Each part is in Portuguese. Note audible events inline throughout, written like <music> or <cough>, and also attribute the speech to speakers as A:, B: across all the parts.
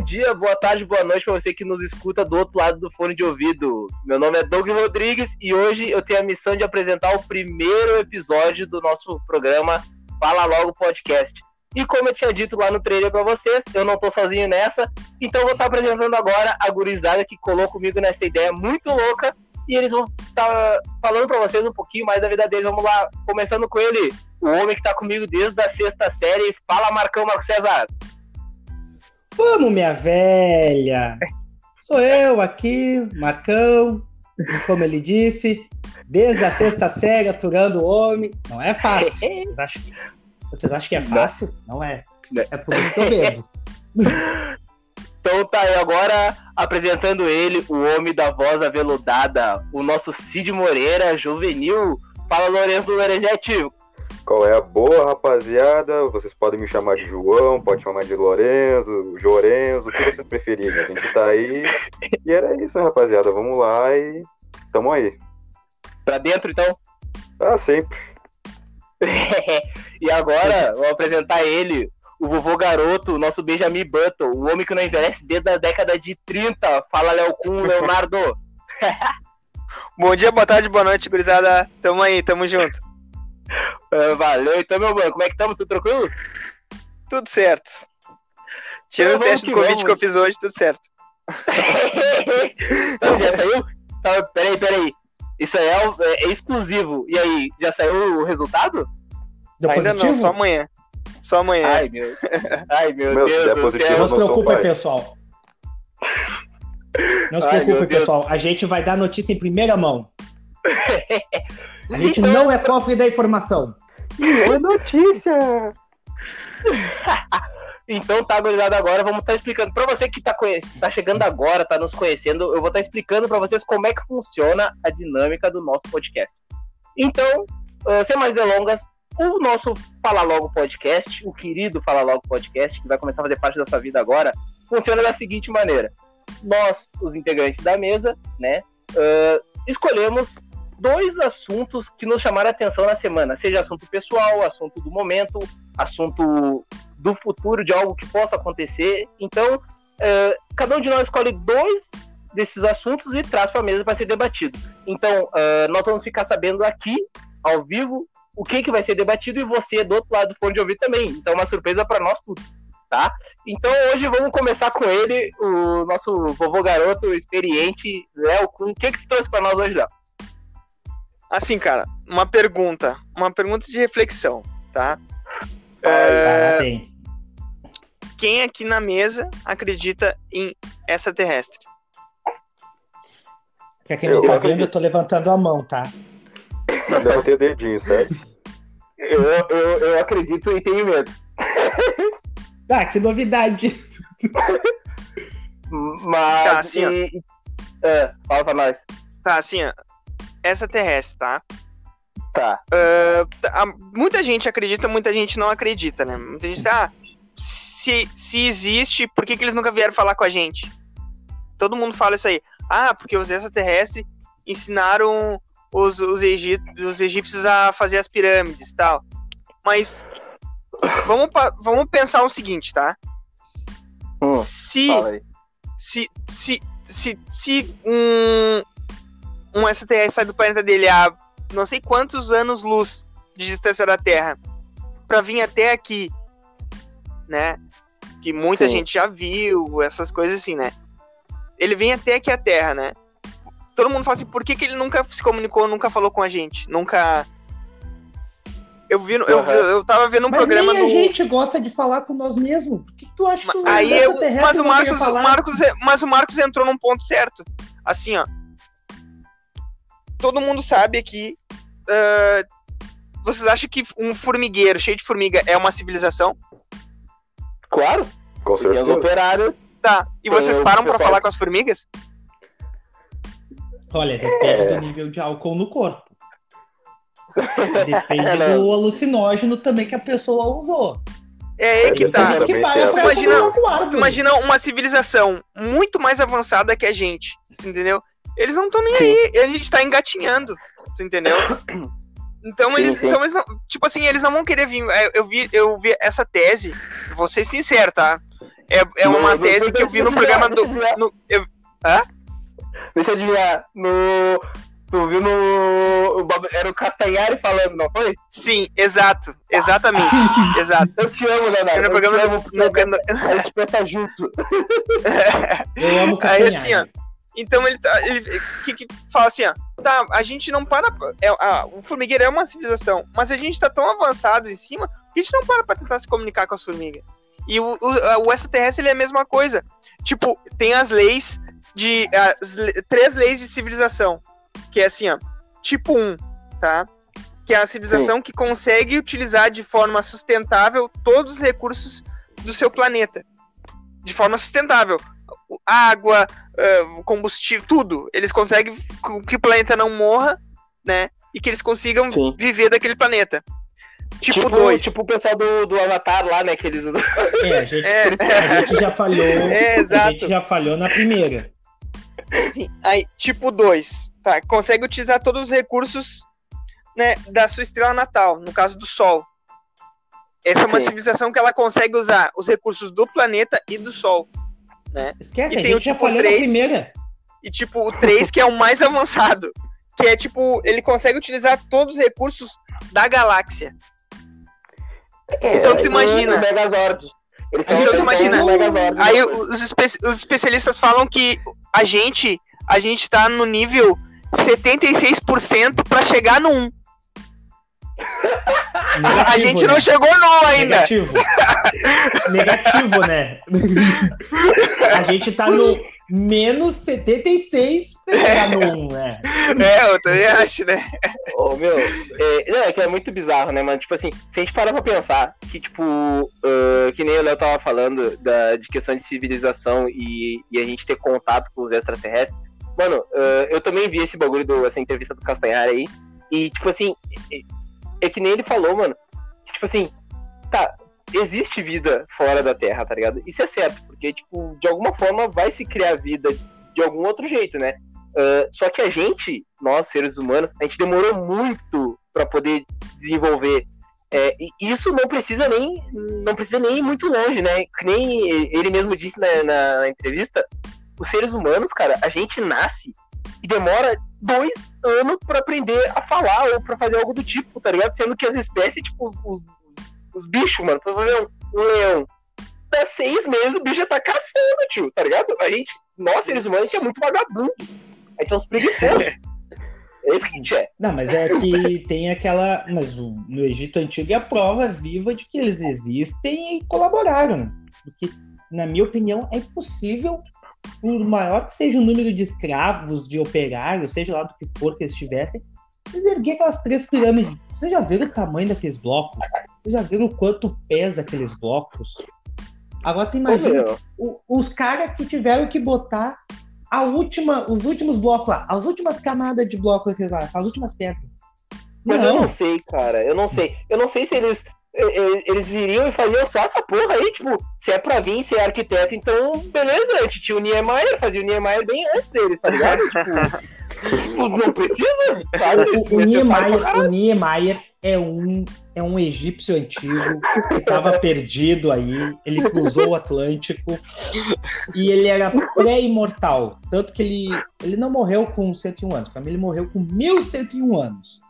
A: dia, boa tarde, boa noite para você que nos escuta do outro lado do fone de ouvido. Meu nome é Doug Rodrigues e hoje eu tenho a missão de apresentar o primeiro episódio do nosso programa Fala Logo Podcast. E como eu tinha dito lá no trailer para vocês, eu não tô sozinho nessa, então vou estar apresentando agora a gurizada que colou comigo nessa ideia muito louca e eles vão estar falando para vocês um pouquinho mais da vida deles. Vamos lá, começando com ele, o homem que tá comigo desde a sexta série. Fala, Marcão Marco César.
B: Vamos, minha velha! Sou eu aqui, Marcão, como ele disse, desde a sexta série aturando o homem. Não é fácil. <laughs> Vocês acham, vocês acham que é fácil? Não é. É por isso que eu bebo. <laughs>
A: Então tá aí agora apresentando ele, o homem da voz aveludada, o nosso Cid Moreira, juvenil. Fala Lourenço Lorenzetti,
C: qual é a boa, rapaziada? Vocês podem me chamar de João, pode chamar de Lorenzo, Jorenzo, o que vocês preferirem. A gente tá aí. E era isso, né, rapaziada? Vamos lá e tamo aí.
A: Pra dentro, então?
C: Ah, sempre. <laughs>
A: e agora, vou apresentar ele, o vovô garoto, o nosso Benjamin Button, o homem que não envelhece desde a década de 30. Fala, Léo Kuhn, Leonardo. <laughs>
D: Bom dia, boa tarde, boa noite, gurizada. Tamo aí, tamo junto.
A: Uh, <laughs> valeu, então, meu mano, como é que estamos? Tudo tranquilo?
D: Tudo certo. Tirando então, o teste de Covid vamos. que eu fiz hoje, tudo certo. <laughs>
A: então, já saiu? Então, peraí, peraí. Isso aí é, é, é, exclusivo. E aí, já saiu o resultado?
D: Deu Ainda positivo? não, só amanhã. Só amanhã.
A: Ai, meu, Ai, meu, meu Deus do
B: céu. Não se preocupe, pessoal. Não se preocupe, pessoal. A gente vai dar notícia em primeira mão. <laughs> A gente não é cofre da informação.
D: É notícia! <laughs>
A: então tá, gurizada, agora vamos estar tá explicando. Para você que tá, tá chegando agora, tá nos conhecendo, eu vou estar tá explicando para vocês como é que funciona a dinâmica do nosso podcast. Então, uh, sem mais delongas, o nosso Fala Logo Podcast, o querido Fala Logo Podcast, que vai começar a fazer parte da sua vida agora, funciona da seguinte maneira. Nós, os integrantes da mesa, né, uh, escolhemos dois assuntos que nos chamaram a atenção na semana, seja assunto pessoal, assunto do momento, assunto do futuro, de algo que possa acontecer. Então, é, cada um de nós escolhe dois desses assuntos e traz para a mesa para ser debatido. Então, é, nós vamos ficar sabendo aqui, ao vivo, o que, que vai ser debatido e você do outro lado do fone de ouvir também. Então, uma surpresa para nós tudo. Tá? Então hoje vamos começar com ele, o nosso vovô garoto experiente, Léo O que, que você trouxe para nós hoje, Léo?
D: Assim, cara, uma pergunta. Uma pergunta de reflexão, tá?
B: é...
D: Quem aqui na mesa acredita em extraterrestre?
B: Pra quem não tá vendo, eu tô levantando a mão, tá?
C: Levantei o dedinho, certo?
A: Eu, eu, eu acredito e tenho medo.
B: Ah, que novidade!
A: Mas. Tá, assim, e... é, fala pra nós.
D: Tá, assim, ó extraterrestre, tá?
A: Tá.
D: Uh, muita gente acredita, muita gente não acredita, né? Muita gente ah, se, se existe, por que, que eles nunca vieram falar com a gente? Todo mundo fala isso aí. Ah, porque os extraterrestres ensinaram os, os, os egípcios a fazer as pirâmides e tal. Mas vamos, vamos pensar o seguinte, tá?
A: Hum,
D: se, se, se, se, se um, um STS sai do planeta dele a não sei quantos anos-luz de distância da Terra para vir até aqui, né? Que muita Sim. gente já viu, essas coisas assim, né? Ele vem até aqui a Terra, né? Todo mundo fala assim, por que, que ele nunca se comunicou, nunca falou com a gente? Nunca. Eu vi, eu, uhum. eu tava vendo um
B: mas
D: programa
B: nem no. a gente gosta de falar com nós mesmos. Por que, que tu acha que o
D: Aí eu, mas o Marcos, Marcos, mas o Marcos entrou num ponto certo. Assim, ó todo mundo sabe aqui. Uh, vocês acham que um formigueiro cheio de formiga é uma civilização?
A: Claro.
C: Com certeza.
A: operário.
D: Tá. E vocês param para falar com as formigas?
B: Olha, depende é... do nível de álcool no corpo. <laughs> Depende é, do alucinógeno também que a pessoa usou.
D: É aí que tá. Que imagina, imagina uma civilização muito mais avançada que a gente, entendeu? Eles não estão nem sim. aí, a gente tá engatinhando, tu entendeu? <coughs> Então sim, eles, sim. então eles tipo assim, eles não vão querer vir. É, eu vi, eu vi essa tese, vou ser sincero, tá? É, é
A: No-
D: uma
A: no-
D: tese
A: no-
D: que eu vi no
A: no-
D: programa
A: no-
D: do.
A: no-
D: no- eu-
A: Deixa eu adivinhar. No. Tu viu no. o Era o Castanhari falando, não foi?
D: sim, exato. Exatamente. <laughs> exato.
A: Eu te amo, Leonardo.
D: No
A: Eu
D: programa
A: te
D: do.
A: amo,
D: no-
A: porque
D: no-
A: A gente pensa junto. <laughs>
B: Eu amo
D: Aí,
B: Castanhari.
D: assim, ó, Então ele, tá, ele que, que fala assim, ó, tá, a gente não para. É, a- o formigueiro é uma civilização, mas a gente tá tão avançado em cima que a gente não para pra tentar se comunicar com as formigas. E o, o, o extraterrestre ele é a mesma coisa. Tipo, tem as leis de. As, três leis de civilização. Que é assim, ó. Tipo 1, tá? Que é a civilização que consegue utilizar de forma sustentável todos os recursos do seu planeta. De forma sustentável. Água, combustível, tudo. Eles conseguem que o planeta não morra, né? E que eles consigam
A: Sim.
D: viver daquele planeta. Tipo
A: Tipo,
D: 2.
A: tipo o pessoal do, do Avatar lá, né? Que eles.
B: É, a gente,
D: É,
B: a gente já falhou. <laughs>
D: É,
B: A
D: exato.
B: gente já falhou na primeira.
D: Sim, aí, tipo 2, tá? Consegue utilizar todos os recursos né, da sua estrela natal, no caso do Sol. Essa é uma
A: Sim.
D: civilização que ela consegue usar os recursos do planeta e do Sol.
B: Esquece,
D: E
B: a
D: tem o tipo
B: falhou na
D: três.
B: primeira.
D: E tipo, o 3, que é o mais avançado. Que é tipo, ele consegue utilizar todos os recursos da galáxia. Então tu imagina.
A: O Megazord. Eles
B: A gente
A: são
D: tu imagina.
A: o Megazord.
D: Aí os, espe- os especialistas falam que a gente, a gente tá no nível 76% pra chegar no 1. <laughs> A
B: Negativo,
D: gente
B: né?
D: não chegou no ainda.
B: Negativo. Negativo, né? <laughs> A gente tá no menos 76 pra chegar no 1, né?
D: É, eu também acho, né?
A: Ô, meu, é, não, é que é muito bizarro, né, mano? Tipo assim, se a gente parar pra pensar que, tipo, ah, que nem o Léo tava falando da, de questão de civilização e, e a gente ter contato com os extraterrestres, mano, ah, eu também vi esse bagulho, do, essa entrevista do Castanhar aí, e, tipo assim, é, que nem ele falou, mano, que, tipo assim, tá, existe vida fora da Terra, tá ligado? Isso é certo, porque, tipo, de alguma forma vai se criar vida de algum outro jeito, né? Ah, só que a gente, nós seres humanos, a gente demorou muito para poder desenvolver. É, e isso não precisa nem não precisa nem ir muito longe, né? Que nem ele mesmo disse na, na- na entrevista, os seres humanos, cara, a gente nasce e demora dois anos para aprender a falar ou para fazer algo do tipo, tá ligado? Sendo que as espécies, tipo, os, os bichos, mano, pra ver um, um leão, dá seis meses o bicho já tá caçando, tio, tá ligado? A gente, nós seres humanos, a gente é muito vagabundo. A gente é uns preguiçosos. <laughs> É isso que a gente é.
B: Não, mas é que tem aquela. Mas o- no Egito Antigo é a prova viva de que eles existem e colaboraram. Porque, na minha opinião, é impossível, por maior que seja o número de escravos, de operários, seja lá do que for que eles tivessem, eles erguer aquelas três pirâmides. Vocês já viram o tamanho daqueles blocos? Vocês já viram o quanto pesa aqueles blocos? Agora tu imagina o- os caras que tiveram que botar a última, os últimos blocos lá, as últimas camadas de blocos lá, as últimas pedras.
A: Mas
B: não,
A: eu não sei, cara. Eu não sei. Eu não sei se eles. Eles viriam e fariam só essa porra aí, tipo, se é pra vir ser arquiteto, então beleza, a gente tinha o Niemeyer, fazia o Niemeyer bem antes deles, tá ligado? <laughs> tipo, não precisa, sabe?
B: o, o,
A: pra
B: Niemeyer, o Niemeyer é um, é um egípcio antigo que estava perdido aí. Ele cruzou o Atlântico e ele era pré-imortal. Tanto que ele, ele não morreu com 101 anos. Para mim, ele morreu com 1101 anos.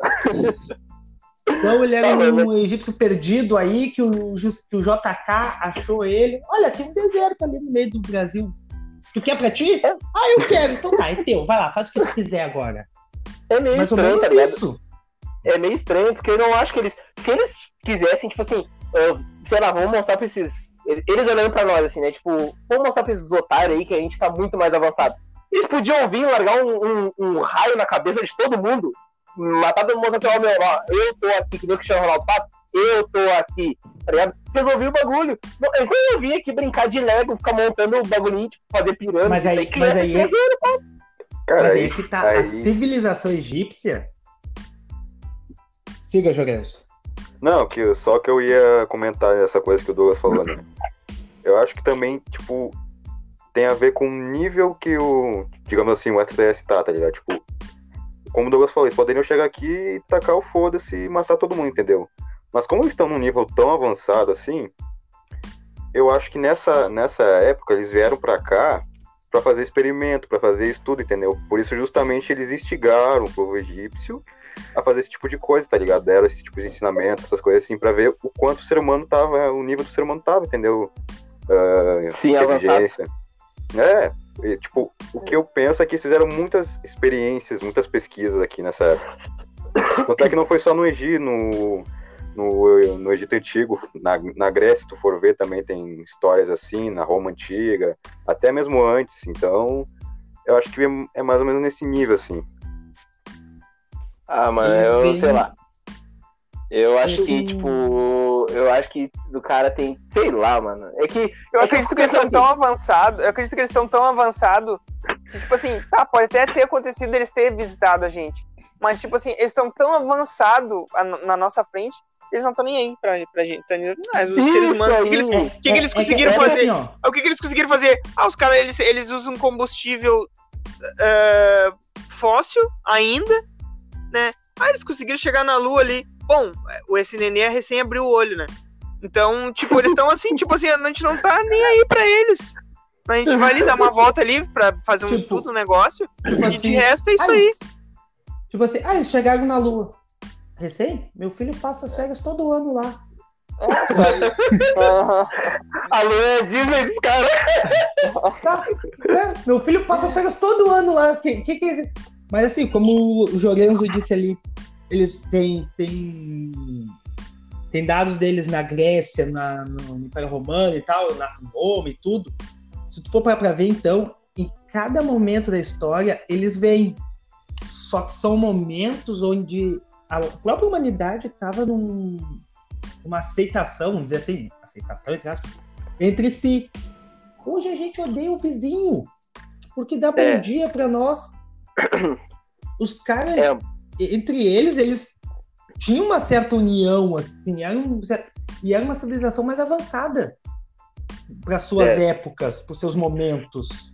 B: Então ele era um egípcio perdido aí que o, que o JK achou ele. Olha, tem um deserto ali no meio do Brasil. Tu quer pra ti? Ah, eu quero. Então tá, é teu. Vai lá, faz o que tu quiser agora.
A: É meio
B: Mais ou
A: estranho,
B: menos
A: tá
B: isso.
A: é meio estranho, porque eu não acho que eles. Se eles quisessem, tipo assim, ah, sei lá, vamos mostrar pra esses. Eles olhando pra nós, assim, né? Tipo, vamos mostrar pra esses otários aí que a gente tá muito mais avançado. Eles podiam vir largar um, um- um raio na cabeça de todo mundo, matar todo mundo assim, ó, meu, ó, eu tô aqui, que nem o Cristiano Ronaldo faz, eu tô aqui, tá ligado? Resolvi o bagulho. Não, eles nem iam vir aqui brincar de Lego, ficar montando o bagulhinho, tipo, fazer pirâmide,
B: Mas
A: isso
B: aí-
A: aí,
B: mas
A: criança
B: aí-.
C: Cara,
B: Mas
C: aí,
B: aí que tá a
C: aí-
B: civilização egípcia. Siga, Jorenzo.
C: Não, que, só que eu ia comentar essa coisa que o Douglas falou, né? Eu acho que também, tipo, tem a ver com o nível que o, digamos assim, o STS tá, tá ligado? Tipo, como o Douglas falou, eles poderiam chegar aqui e tacar o foda-se e matar todo mundo, entendeu? Mas como eles estão num nível tão avançado assim, eu acho que nessa, nessa época eles vieram pra cá pra fazer experimento, pra fazer estudo, entendeu? Por isso justamente eles instigaram o povo egípcio a fazer esse tipo de coisa, tá ligado? Deram esse tipo de ensinamento, essas coisas assim, pra ver o quanto o ser humano tava, o nível do ser humano tava, entendeu? Uh,
A: Sim,
C: inteligência. É, e, tipo, o que eu penso é que eles fizeram muitas experiências, muitas pesquisas aqui nessa época. Tanto é que não foi só no Egito, no, no, no Egito Antigo, na, na Grécia, se tu for ver, também tem histórias assim, na Roma Antiga, até mesmo antes. Então, eu acho que é mais ou menos nesse nível, assim.
A: Ah, mano, eu sei lá. Eu acho que, tipo, eu acho que do cara tem, sei lá, mano. É que
D: Eu
A: É
D: acredito
A: que
D: que eles estão
A: penso
D: tão avançados. Eu acredito que eles estão tão avançados. Que, tipo assim, tá, pode até ter acontecido eles terem visitado a gente. Mas, tipo assim, eles estão tão avançados a- na nossa frente, eles não estão nem aí pra, pra gente. Tá? Ah, os
A: Isso
D: seres humanos, o que, que eles, o que, que eles
B: É- é
D: conseguiram
B: é
D: fazer?
B: assim,
D: O que, que eles conseguiram fazer? Ah, os caras, eles, eles usam combustível é, fóssil ainda, né? Ah, eles conseguiram chegar na Lua ali. Bom, o esse nenê recém abriu o olho, né? Então, tipo, eles estão assim, tipo assim, a gente não tá nem aí pra eles. A gente vai ali dar uma volta ali pra fazer um
B: Tipo,
D: estudo, um negócio,
B: tipo
D: e de
B: assim,
D: resto é isso
B: ah,
D: aí.
B: Tipo assim, ah, eles chegaram na Lua. Recém? Meu filho passa as férias todo ano lá. <laughs>
A: a Lua é Disney dos caras.
B: Tá, né? Meu filho passa as férias todo ano lá. Que, que, que é isso? Mas assim, como o Jorenzo disse ali, eles têm, têm, têm dados deles na Grécia, na, no Império Romano e tal, na Roma e tudo. Se tu for para pra ver, então, em cada momento da história, eles vêm. Só que são momentos onde a própria humanidade estava num, numa aceitação, vamos dizer assim, aceitação entre aspas, entre si. Hoje a gente odeia o vizinho, porque dá bom
A: É.
B: dia pra nós. Os caras,
A: É.
B: entre eles, eles tinham uma certa união, assim, era um e era uma civilização mais avançada para suas
A: É.
B: épocas, para seus momentos.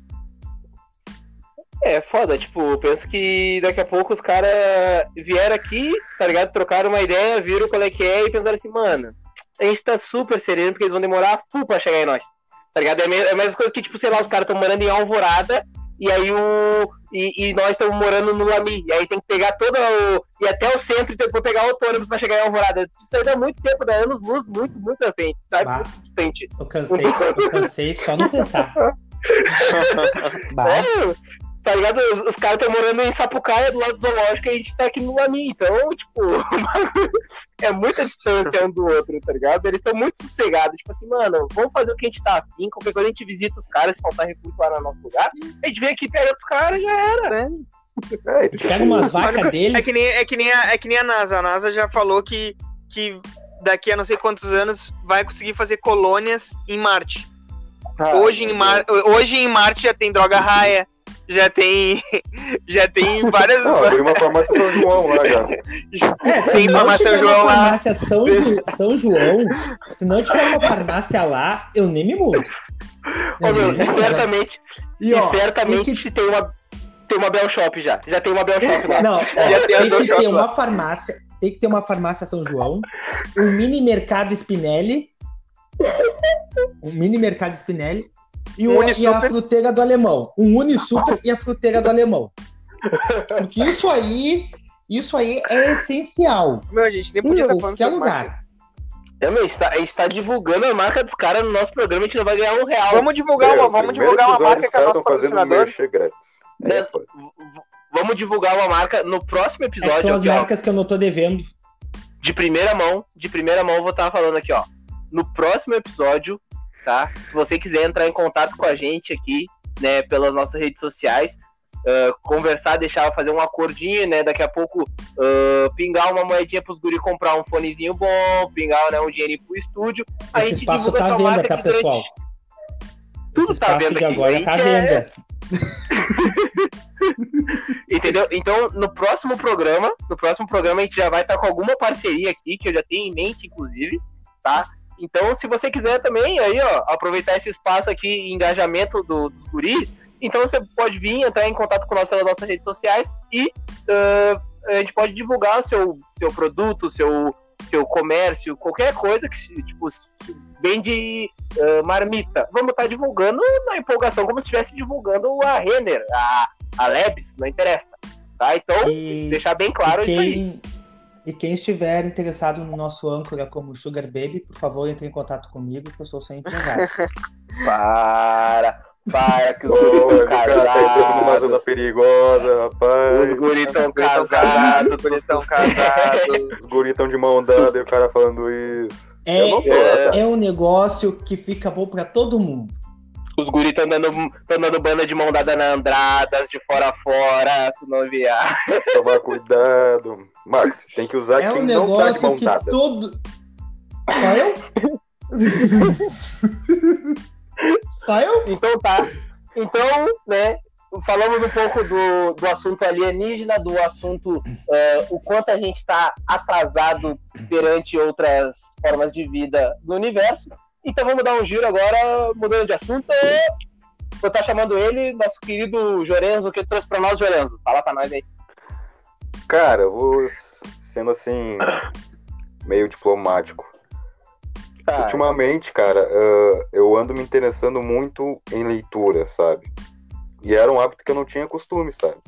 A: É foda, tipo, eu penso que daqui a pouco os caras vieram aqui, tá ligado? Trocaram uma ideia, viram qual é que é e pensaram assim, mano, a gente tá super sereno porque eles vão demorar full pra chegar em nós. Tá ligado? É a é a mesma coisa que, tipo, sei lá, os caras estão morando em Alvorada e aí o. E, e nós estamos morando no Lami. E aí tem que pegar toda o. E até o centro e depois pegar outro ônibus pra chegar em Alvorada. Isso aí dá muito tempo, dá anos luz, muito, muito à frente, sabe?
B: Bah.
A: Muito distante.
B: Eu cansei, eu cansei só não pensar. <laughs> Bah,
A: É, tá ligado? Os, os caras estão morando em Sapucaia, do lado do zoológico, e a gente tá aqui no Lami. Então, tipo, <laughs> é muita distância um do outro, tá ligado? Eles estão muito sossegados. Tipo assim, mano, vamos fazer o que a gente tá afim. Qualquer coisa a gente visita os caras, se faltar recurso lá no nosso lugar. A gente vem aqui, pega os caras e já era.
C: É, e, tipo,
B: pega umas vacas <laughs>
D: É
B: deles.
D: que, nem, é, que nem a, é que nem a NASA. A NASA já falou que, que daqui a não sei quantos anos vai conseguir fazer colônias em Marte.
A: Ah,
D: hoje, em Mar... hoje em Marte já tem droga raia, já tem. Já tem <laughs> várias.
C: Não, abriu uma farmácia São João lá já. <laughs>
B: É,
D: Tem farmácia
B: tiver
D: João
B: uma
D: lá.
B: farmácia São, Ju- São João, se não tiver uma farmácia lá, eu nem me mudo.
A: Ô, meu, e certamente,
B: E,
A: e
B: ó,
A: certamente tem uma. Tem uma Bell Shop já. Já tem uma Bell Shop lá.
B: Não,
D: Já tem
B: tem que ter
D: lá.
B: uma farmácia, tem que ter uma farmácia São João, um mini mercado Spinelli, um mini mercado Spinelli e, o, e a fruteira do alemão, um Unisuper e a fruteira do alemão. Porque isso aí, isso aí é essencial.
D: Meu, a gente nem
B: Em
D: podia estar falando marcas.
B: lugar.
A: É, meu, a gente tá, a gente tá divulgando a marca dos caras no nosso programa, a gente não vai ganhar um real.
D: Vamos divulgar uma,
C: É, o
D: vamos divulgar uma marca que é nosso patrocinador.
C: é
A: v- Vamos divulgar uma marca no próximo
B: É que
A: episódio.
B: são as
A: aqui, ó,
B: marcas que eu não tô devendo.
A: de primeira mão, de primeira mão, eu vou estar falando aqui, ó. No próximo episódio, tá? Se você quiser entrar em contato com a gente aqui, né, pelas nossas redes sociais, ah, conversar, deixar fazer um acordinho, né? Daqui a pouco ah, pingar uma moedinha pros guri comprar um fonezinho bom, pingar né, um dinheirinho pro estúdio. A
B: Esse
A: gente divulga
B: tá
A: essa
B: venda,
A: marca
B: tá,
A: aqui durante-
B: pessoal?
A: Tudo
B: Esse
A: tá vendo aqui.
B: agora tá
A: gente é-. <laughs> Entendeu? Então, no próximo programa, no próximo programa a gente já vai estar com alguma parceria aqui, que eu já tenho em mente, inclusive, tá? Então, se você quiser também, aí, ó, aproveitar esse espaço aqui, engajamento do, dos guris, então você pode vir, entrar em contato com nós pelas nossas redes sociais e ah, a gente pode divulgar o seu, seu produto, seu, seu comércio, qualquer coisa que, se- tipo, vende uh, marmita. Vamos estar tá divulgando na empolgação, como se estivesse divulgando a Renner, a, a Lebs, não interessa. Tá? Então, e, deixar bem claro quem, isso aí.
B: E quem estiver interessado no nosso âncora como Sugar Baby, por favor, entre em contato comigo, que eu sou sem empresário. <laughs>
A: Para! Para que os guris estão casados. Tá
C: numa zona perigosa, rapaz.
A: Os guris estão casados, os guris estão casados.
C: Os guris estão de mão dada e o cara falando isso.
B: É, é, é um negócio que fica bom pra todo mundo.
A: Os guris estão dando, tão dando banda de mão dada na Andradas, de fora a fora, tu não viar. <laughs>
C: Tomar cuidado. Max, tem que usar é quem um não tá de mão dada.
B: Todo... Só eu? <laughs>
A: Saiu? Então tá. Então, né, falamos um pouco do, do assunto alienígena, do assunto uh, o quanto a gente está atrasado perante outras formas de vida no universo. Então vamos dar um giro agora, mudando de assunto. Vou estar chamando ele, nosso querido Jorenzo, que trouxe para nós, Jorenzo. Fala para nós aí.
C: Cara, eu vou sendo assim, meio diplomático. Cara. Ultimamente, cara, uh, eu ando me interessando muito em leitura, sabe? E era um hábito que eu não tinha costume, sabe?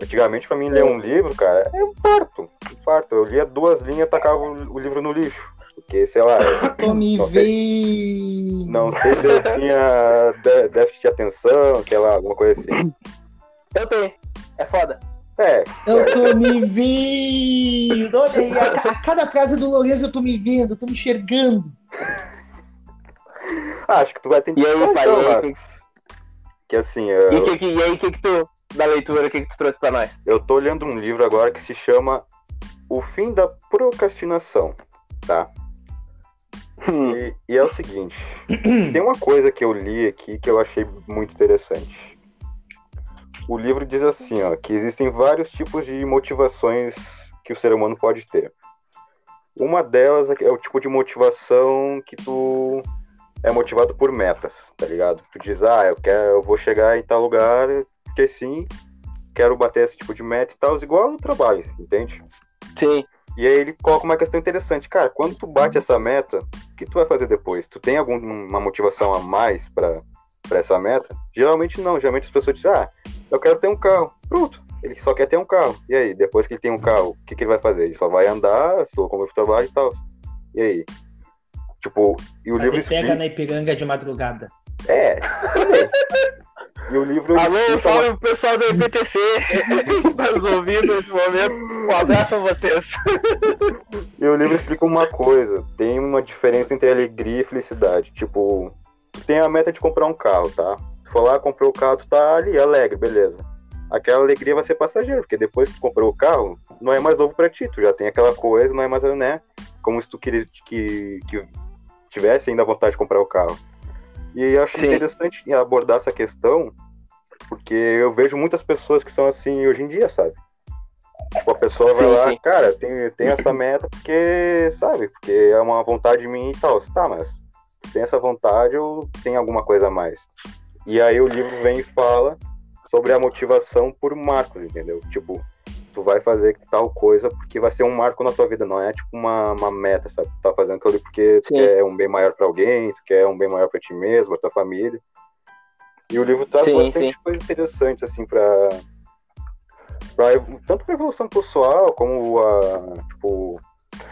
C: Antigamente, pra mim, ler um livro, cara, é um parto. Um parto. Eu lia duas linhas e tacava o livro no lixo. Porque, sei lá.
B: Eu, <laughs> me não, sei,
C: não sei se eu tinha déficit de atenção, sei lá, alguma coisa assim.
A: Eu tenho. É foda.
C: É.
B: Eu tô me vendo. Olha aí, a, a, cada frase do Lourenço eu tô me vendo, eu tô me enxergando.
C: Ah, acho que tu vai ter
A: que. E aí, pai, então, e aí,
C: que assim. Eu...
A: E, que, e aí, o que, que tu. Da leitura, o que, que tu trouxe pra nós?
C: Eu tô lendo um livro agora que se chama O Fim da Procrastinação, tá? Hum. E, e é o seguinte: tem uma coisa que eu li aqui que eu achei muito interessante o livro diz assim, ó, que existem vários tipos de motivações que o ser humano pode ter. Uma delas é o tipo de motivação que tu é motivado por metas, tá ligado? Tu diz, ah, eu quero, eu vou chegar em tal lugar, porque sim, quero bater esse tipo de meta e tal, igual no trabalho, entende?
A: Sim.
C: E aí ele coloca uma questão interessante, cara, quando tu bate essa meta, o que tu vai fazer depois? Tu tem alguma motivação a mais para essa meta? Geralmente não, geralmente as pessoas dizem, ah, eu quero ter um carro. Pronto. Ele só quer ter um carro. E aí, depois que ele tem um carro, o que, que ele vai fazer? Ele só vai andar, for como trabalho e tal. E aí? Tipo, e o
B: Mas
C: livro
B: ele explica... pega na Ipiranga de madrugada.
C: É. <laughs> e o livro.
A: Alô, salve o pessoal do IPTC tá <laughs> nos ouvindo nesse momento. Um abraço a vocês.
C: e o livro explica uma coisa: tem uma diferença entre alegria e felicidade. Tipo, tem a meta de comprar um carro, tá? Tu foi lá, comprou o carro, tu tá ali, alegre, beleza. Aquela alegria vai ser passageira, porque depois que tu comprou o carro, não é mais novo para ti, tu já tem aquela coisa, não é mais, né? Como se tu queria que, que tivesse ainda vontade de comprar o carro. E eu acho Sim. interessante abordar essa questão, porque eu vejo muitas pessoas que são assim hoje em dia, sabe? Tipo, a pessoa vai sim, lá, sim. cara, tem, tem essa meta porque, sabe, porque é uma vontade de mim e tal. Tá, mas tem essa vontade ou tem alguma coisa a mais? E aí o livro vem e fala sobre a motivação por marcos, entendeu? Tipo, tu vai fazer tal coisa porque vai ser um marco na tua vida, não é tipo uma, uma meta, sabe? Tu tá fazendo aquilo porque tu Sim. quer um bem maior para alguém, tu quer um bem maior para ti mesmo, pra tua família. E o livro traz sim, bastante sim. coisas interessantes, assim, pra, pra. Tanto pra evolução pessoal, como a. Tipo,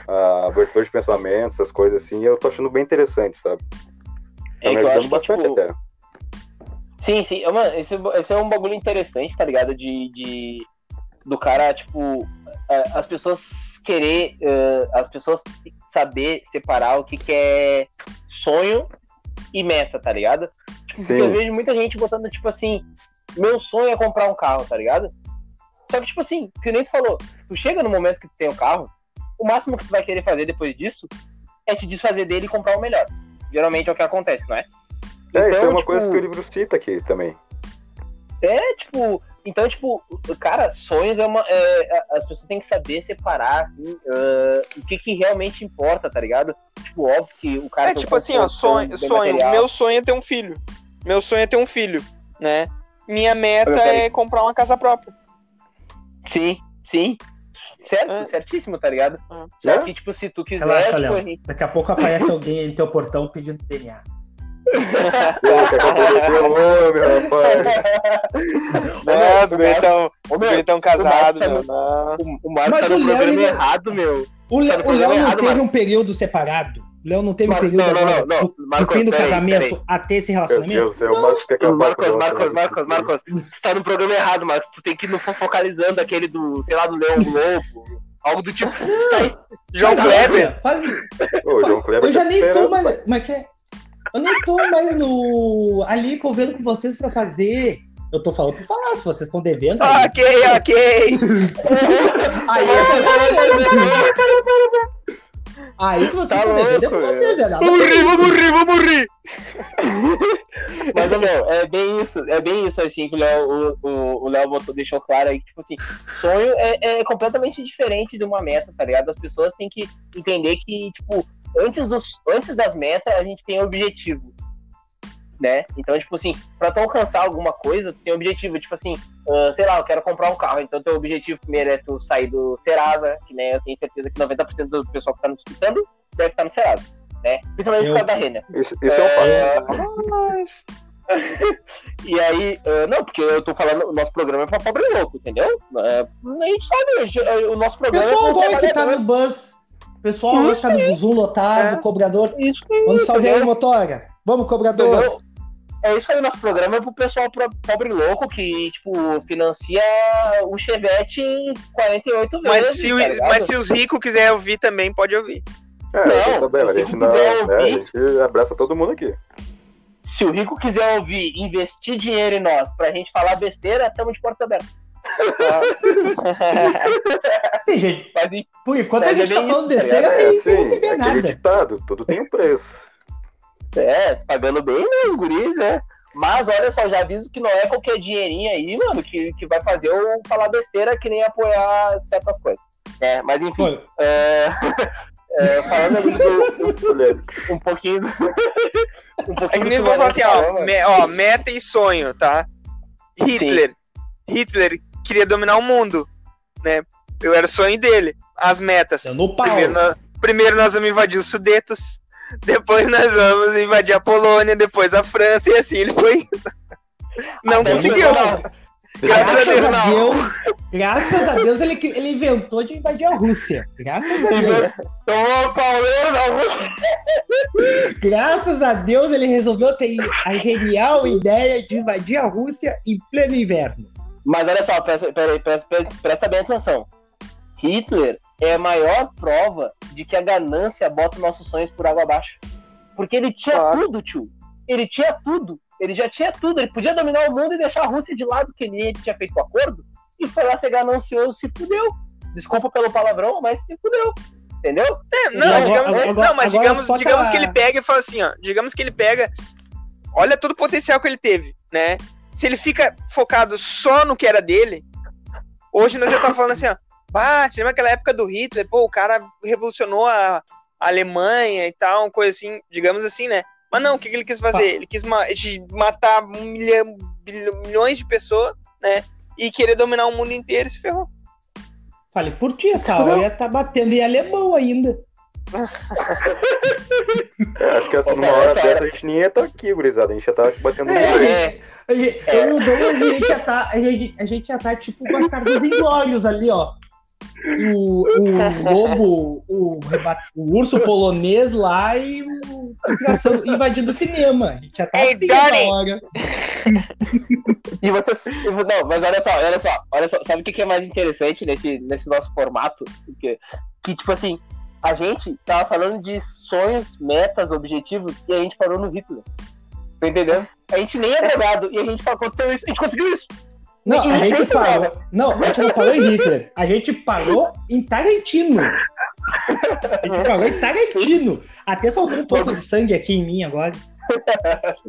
C: a abertura de pensamentos, essas coisas assim, eu tô achando bem interessante, sabe? Tá é me ajudando bastante que, tipo, até.
A: Sim, sim. Mano, esse, esse é um bagulho interessante, tá ligado? De, de do cara, tipo, é, as pessoas querer, uh, as pessoas saber separar o que, que é sonho e meta, tá ligado? Tipo, eu vejo muita gente botando, tipo assim, meu sonho é comprar um carro, tá ligado? Só que, tipo assim, que nem tu falou, tu chega no momento que tu tem o um carro, o máximo que tu vai querer fazer depois disso é te desfazer dele e comprar o melhor. Geralmente é o que acontece, não é?
C: É, então, isso é uma tipo, coisa que o livro cita aqui também.
A: É, tipo, então, tipo, cara, sonhos é uma. É, as pessoas têm que saber separar, assim, uh, o que, que realmente importa, tá ligado? Tipo, óbvio que o cara.
D: É, tipo assim, ó, sonho, sonho. Meu sonho é ter um filho. Meu sonho é ter um filho, né? Minha meta é comprar uma casa própria.
A: Sim, sim. certo,
D: É.
A: certíssimo, tá ligado?
D: É.
A: Só
C: É.
A: que, tipo, se tu quiser,
B: Relaxa,
A: tipo.
B: Daqui a pouco aparece alguém no teu portão pedindo DNA.
C: Comprometer o homem, rapaz.
A: Meu,
D: guris tão casados,
A: tá
D: meu.
A: no-
D: Não.
A: o, o Marcos
B: Mas
A: tá
B: o
A: no
B: Léo,
A: programa
B: ele-
A: errado, meu.
B: O Léo, o não
A: errado,
B: teve um período separado. O Léo não teve um
A: Marcos,
B: período
A: não, não, não, não.
B: do- do
A: Marcos,
B: fim do
A: peraí,
B: casamento
A: peraí.
B: até esse
C: Meu
B: relacionamento.
C: Deus do céu, o Marcos
A: Marcos,
C: o
A: Marcos, Marcos, Marcos, tu tá no programa errado, Marcos. Tu tem que ir no focalizando aquele do, sei lá, do Leão Lobo. Algo do tipo. Tu tá
D: João Kleber.
C: Ô, o João Kleber
B: Eu já
C: tá
B: nem tô mais. Mas que é? Eu nem tô mais no. ali convendo com vocês pra fazer. Eu tô falando pra falar, se vocês estão devendo. Aí,
D: Ok, ok. <laughs>
B: aí. Aí se vocês
A: Tá
B: estão devendo, é com
A: louco,
B: vocês. É nada
D: Vou morrer, vou morrer, vou morrer.
A: Mas, meu, é bem isso, é bem isso, assim, que o Léo, o, o, o Léo botou, deixou claro aí, que, tipo assim, sonho é, é completamente diferente de uma meta, tá ligado? As pessoas têm que entender que, tipo, antes, dos, antes das metas, a gente tem objetivo, né? Então, tipo assim, pra tu alcançar alguma coisa, tu tem objetivo, tipo assim, ah, sei lá, eu quero comprar um carro, então teu objetivo primeiro é tu sair do Serasa, que, né, eu tenho certeza que 90% do pessoal que tá nos escutando deve estar no Serasa, né? Principalmente
B: Eu-
A: por causa da Renner.
C: Isso, isso é um fato. <laughs>
A: E aí, eh, não, porque eu tô falando, o nosso programa é pra pobre louco, entendeu? Eh, a gente sabe, a gente- o nosso programa
B: Pessoal
A: é
B: agora
A: pra
B: que tá no bus. Pessoal agora que tá no Zoom lotado,
A: É.
B: cobrador.
A: Isso aí,
B: Vamos salve aí,
A: entendeu?
B: motora. Vamos, cobrador.
A: Entendeu? É isso aí, nosso programa é pro pessoal pro- pobre louco que, tipo, financia o Chevette em 48
D: Mas
A: vezes.
D: se, o-
A: tá
D: mas se os ricos quiserem ouvir também, pode ouvir.
C: É,
A: Não,
C: tá bem, a gente não,
A: quiser
C: né, a
A: ouvir-
C: gente abraça todo mundo aqui.
A: Se o rico quiser ouvir, investir dinheiro em nós pra gente falar besteira, estamos de porta aberta.
B: Tem gente.
A: Mas,
B: Por enquanto
A: Mas
B: a
A: é
B: gente tá falando
A: isso,
B: besteira
C: É,
B: sem, sem receber
C: aquele
B: nada.
C: ditado, tudo tem um preço.
A: É, pagando bem, né, os guris, né? Mas olha só, já aviso que não é qualquer dinheirinho aí, mano, que, que vai fazer eu falar besteira que nem apoiar certas coisas. É, mas enfim, é, <laughs> é, falando ali do,
C: Olha,
A: um pouquinho. do- <laughs> um pouquinho
D: É que
A: do
D: nem
A: o
D: vou falar assim, ó,
A: falou,
D: me- ó, meta e sonho, tá? Hitler. Hitler queria dominar o mundo, né? Eu era o sonho dele. As metas.
B: deu no pau.
D: Primeiro, nó- primeiro nós vamos invadir os Sudetos, <laughs> depois nós vamos invadir a Polônia, depois a França, e assim ele foi indo. <laughs> Não
A: Até
D: conseguiu.
A: não.
D: Graças a
B: Graças a
D: Deus.
B: Deus, graças a Deus ele, ele inventou de invadir a Rússia. Graças a Deus.
A: Tomou pauleiro da Rússia.
B: Graças a Deus ele resolveu ter a genial ideia de invadir a Rússia em pleno inverno.
A: Mas olha só, presta, peraí, presta, presta bem atenção. Hitler é a maior prova de que a ganância bota nossos sonhos por água abaixo. Porque ele tinha
D: Claro.
A: tudo, tio. Ele tinha tudo. Ele já tinha tudo. Ele podia dominar o mundo e deixar a Rússia de lado, que ele tinha feito o acordo. E foi lá ser ganancioso, se fudeu. Desculpa pelo palavrão, mas se fudeu. Entendeu?
D: É, não,
B: Agora-
D: digamos,
B: agora-
D: não, mas
B: agora
D: digamos, digamos
B: tá-
D: que ele pega e fala assim, ó, digamos que ele pega, olha todo o potencial que ele teve, né? Se ele fica focado só no que era dele, hoje nós já tá falando assim, ó, bah, você lembra aquela época do Hitler, pô, o cara revolucionou a, a Alemanha e tal, uma coisa assim, digamos assim, né? Mas não, o que, que ele quis fazer? Ele quis ma- matar um milhão, milhões de pessoas, né? E querer dominar o mundo inteiro e se ferrou.
B: Falei, por ti, essa hora ia tá batendo em alemão ainda. <laughs>
C: É, acho que essa, numa hora
A: essa
C: dessa a gente nem ia estar aqui, gurizada. A gente já tá batendo
B: É,
A: É.
B: A gente, Eu e o Douglas, a gente já tá, a gente, a gente já tá tipo bastardos inglórios ali, ó. O, o lobo, o, o urso polonês lá e o traçando, invadindo o cinema. A gente já tá
D: Ei,
B: assim hora.
A: E você. Não, mas olha só, olha só, olha só. Sabe o que que é mais interessante nesse, nesse nosso formato? Porque, que, tipo assim, a gente tava falando de sonhos, metas, objetivos, e a gente parou no Hitler. Tá entendendo? A gente nem é drogado, e a gente falou, aconteceu isso, a gente conseguiu isso.
B: Não, a gente parou. Não, a gente não parou em Hitler. A gente parou em Tarantino. A gente parou em Tarantino. Até soltou um pouco de sangue aqui em mim agora.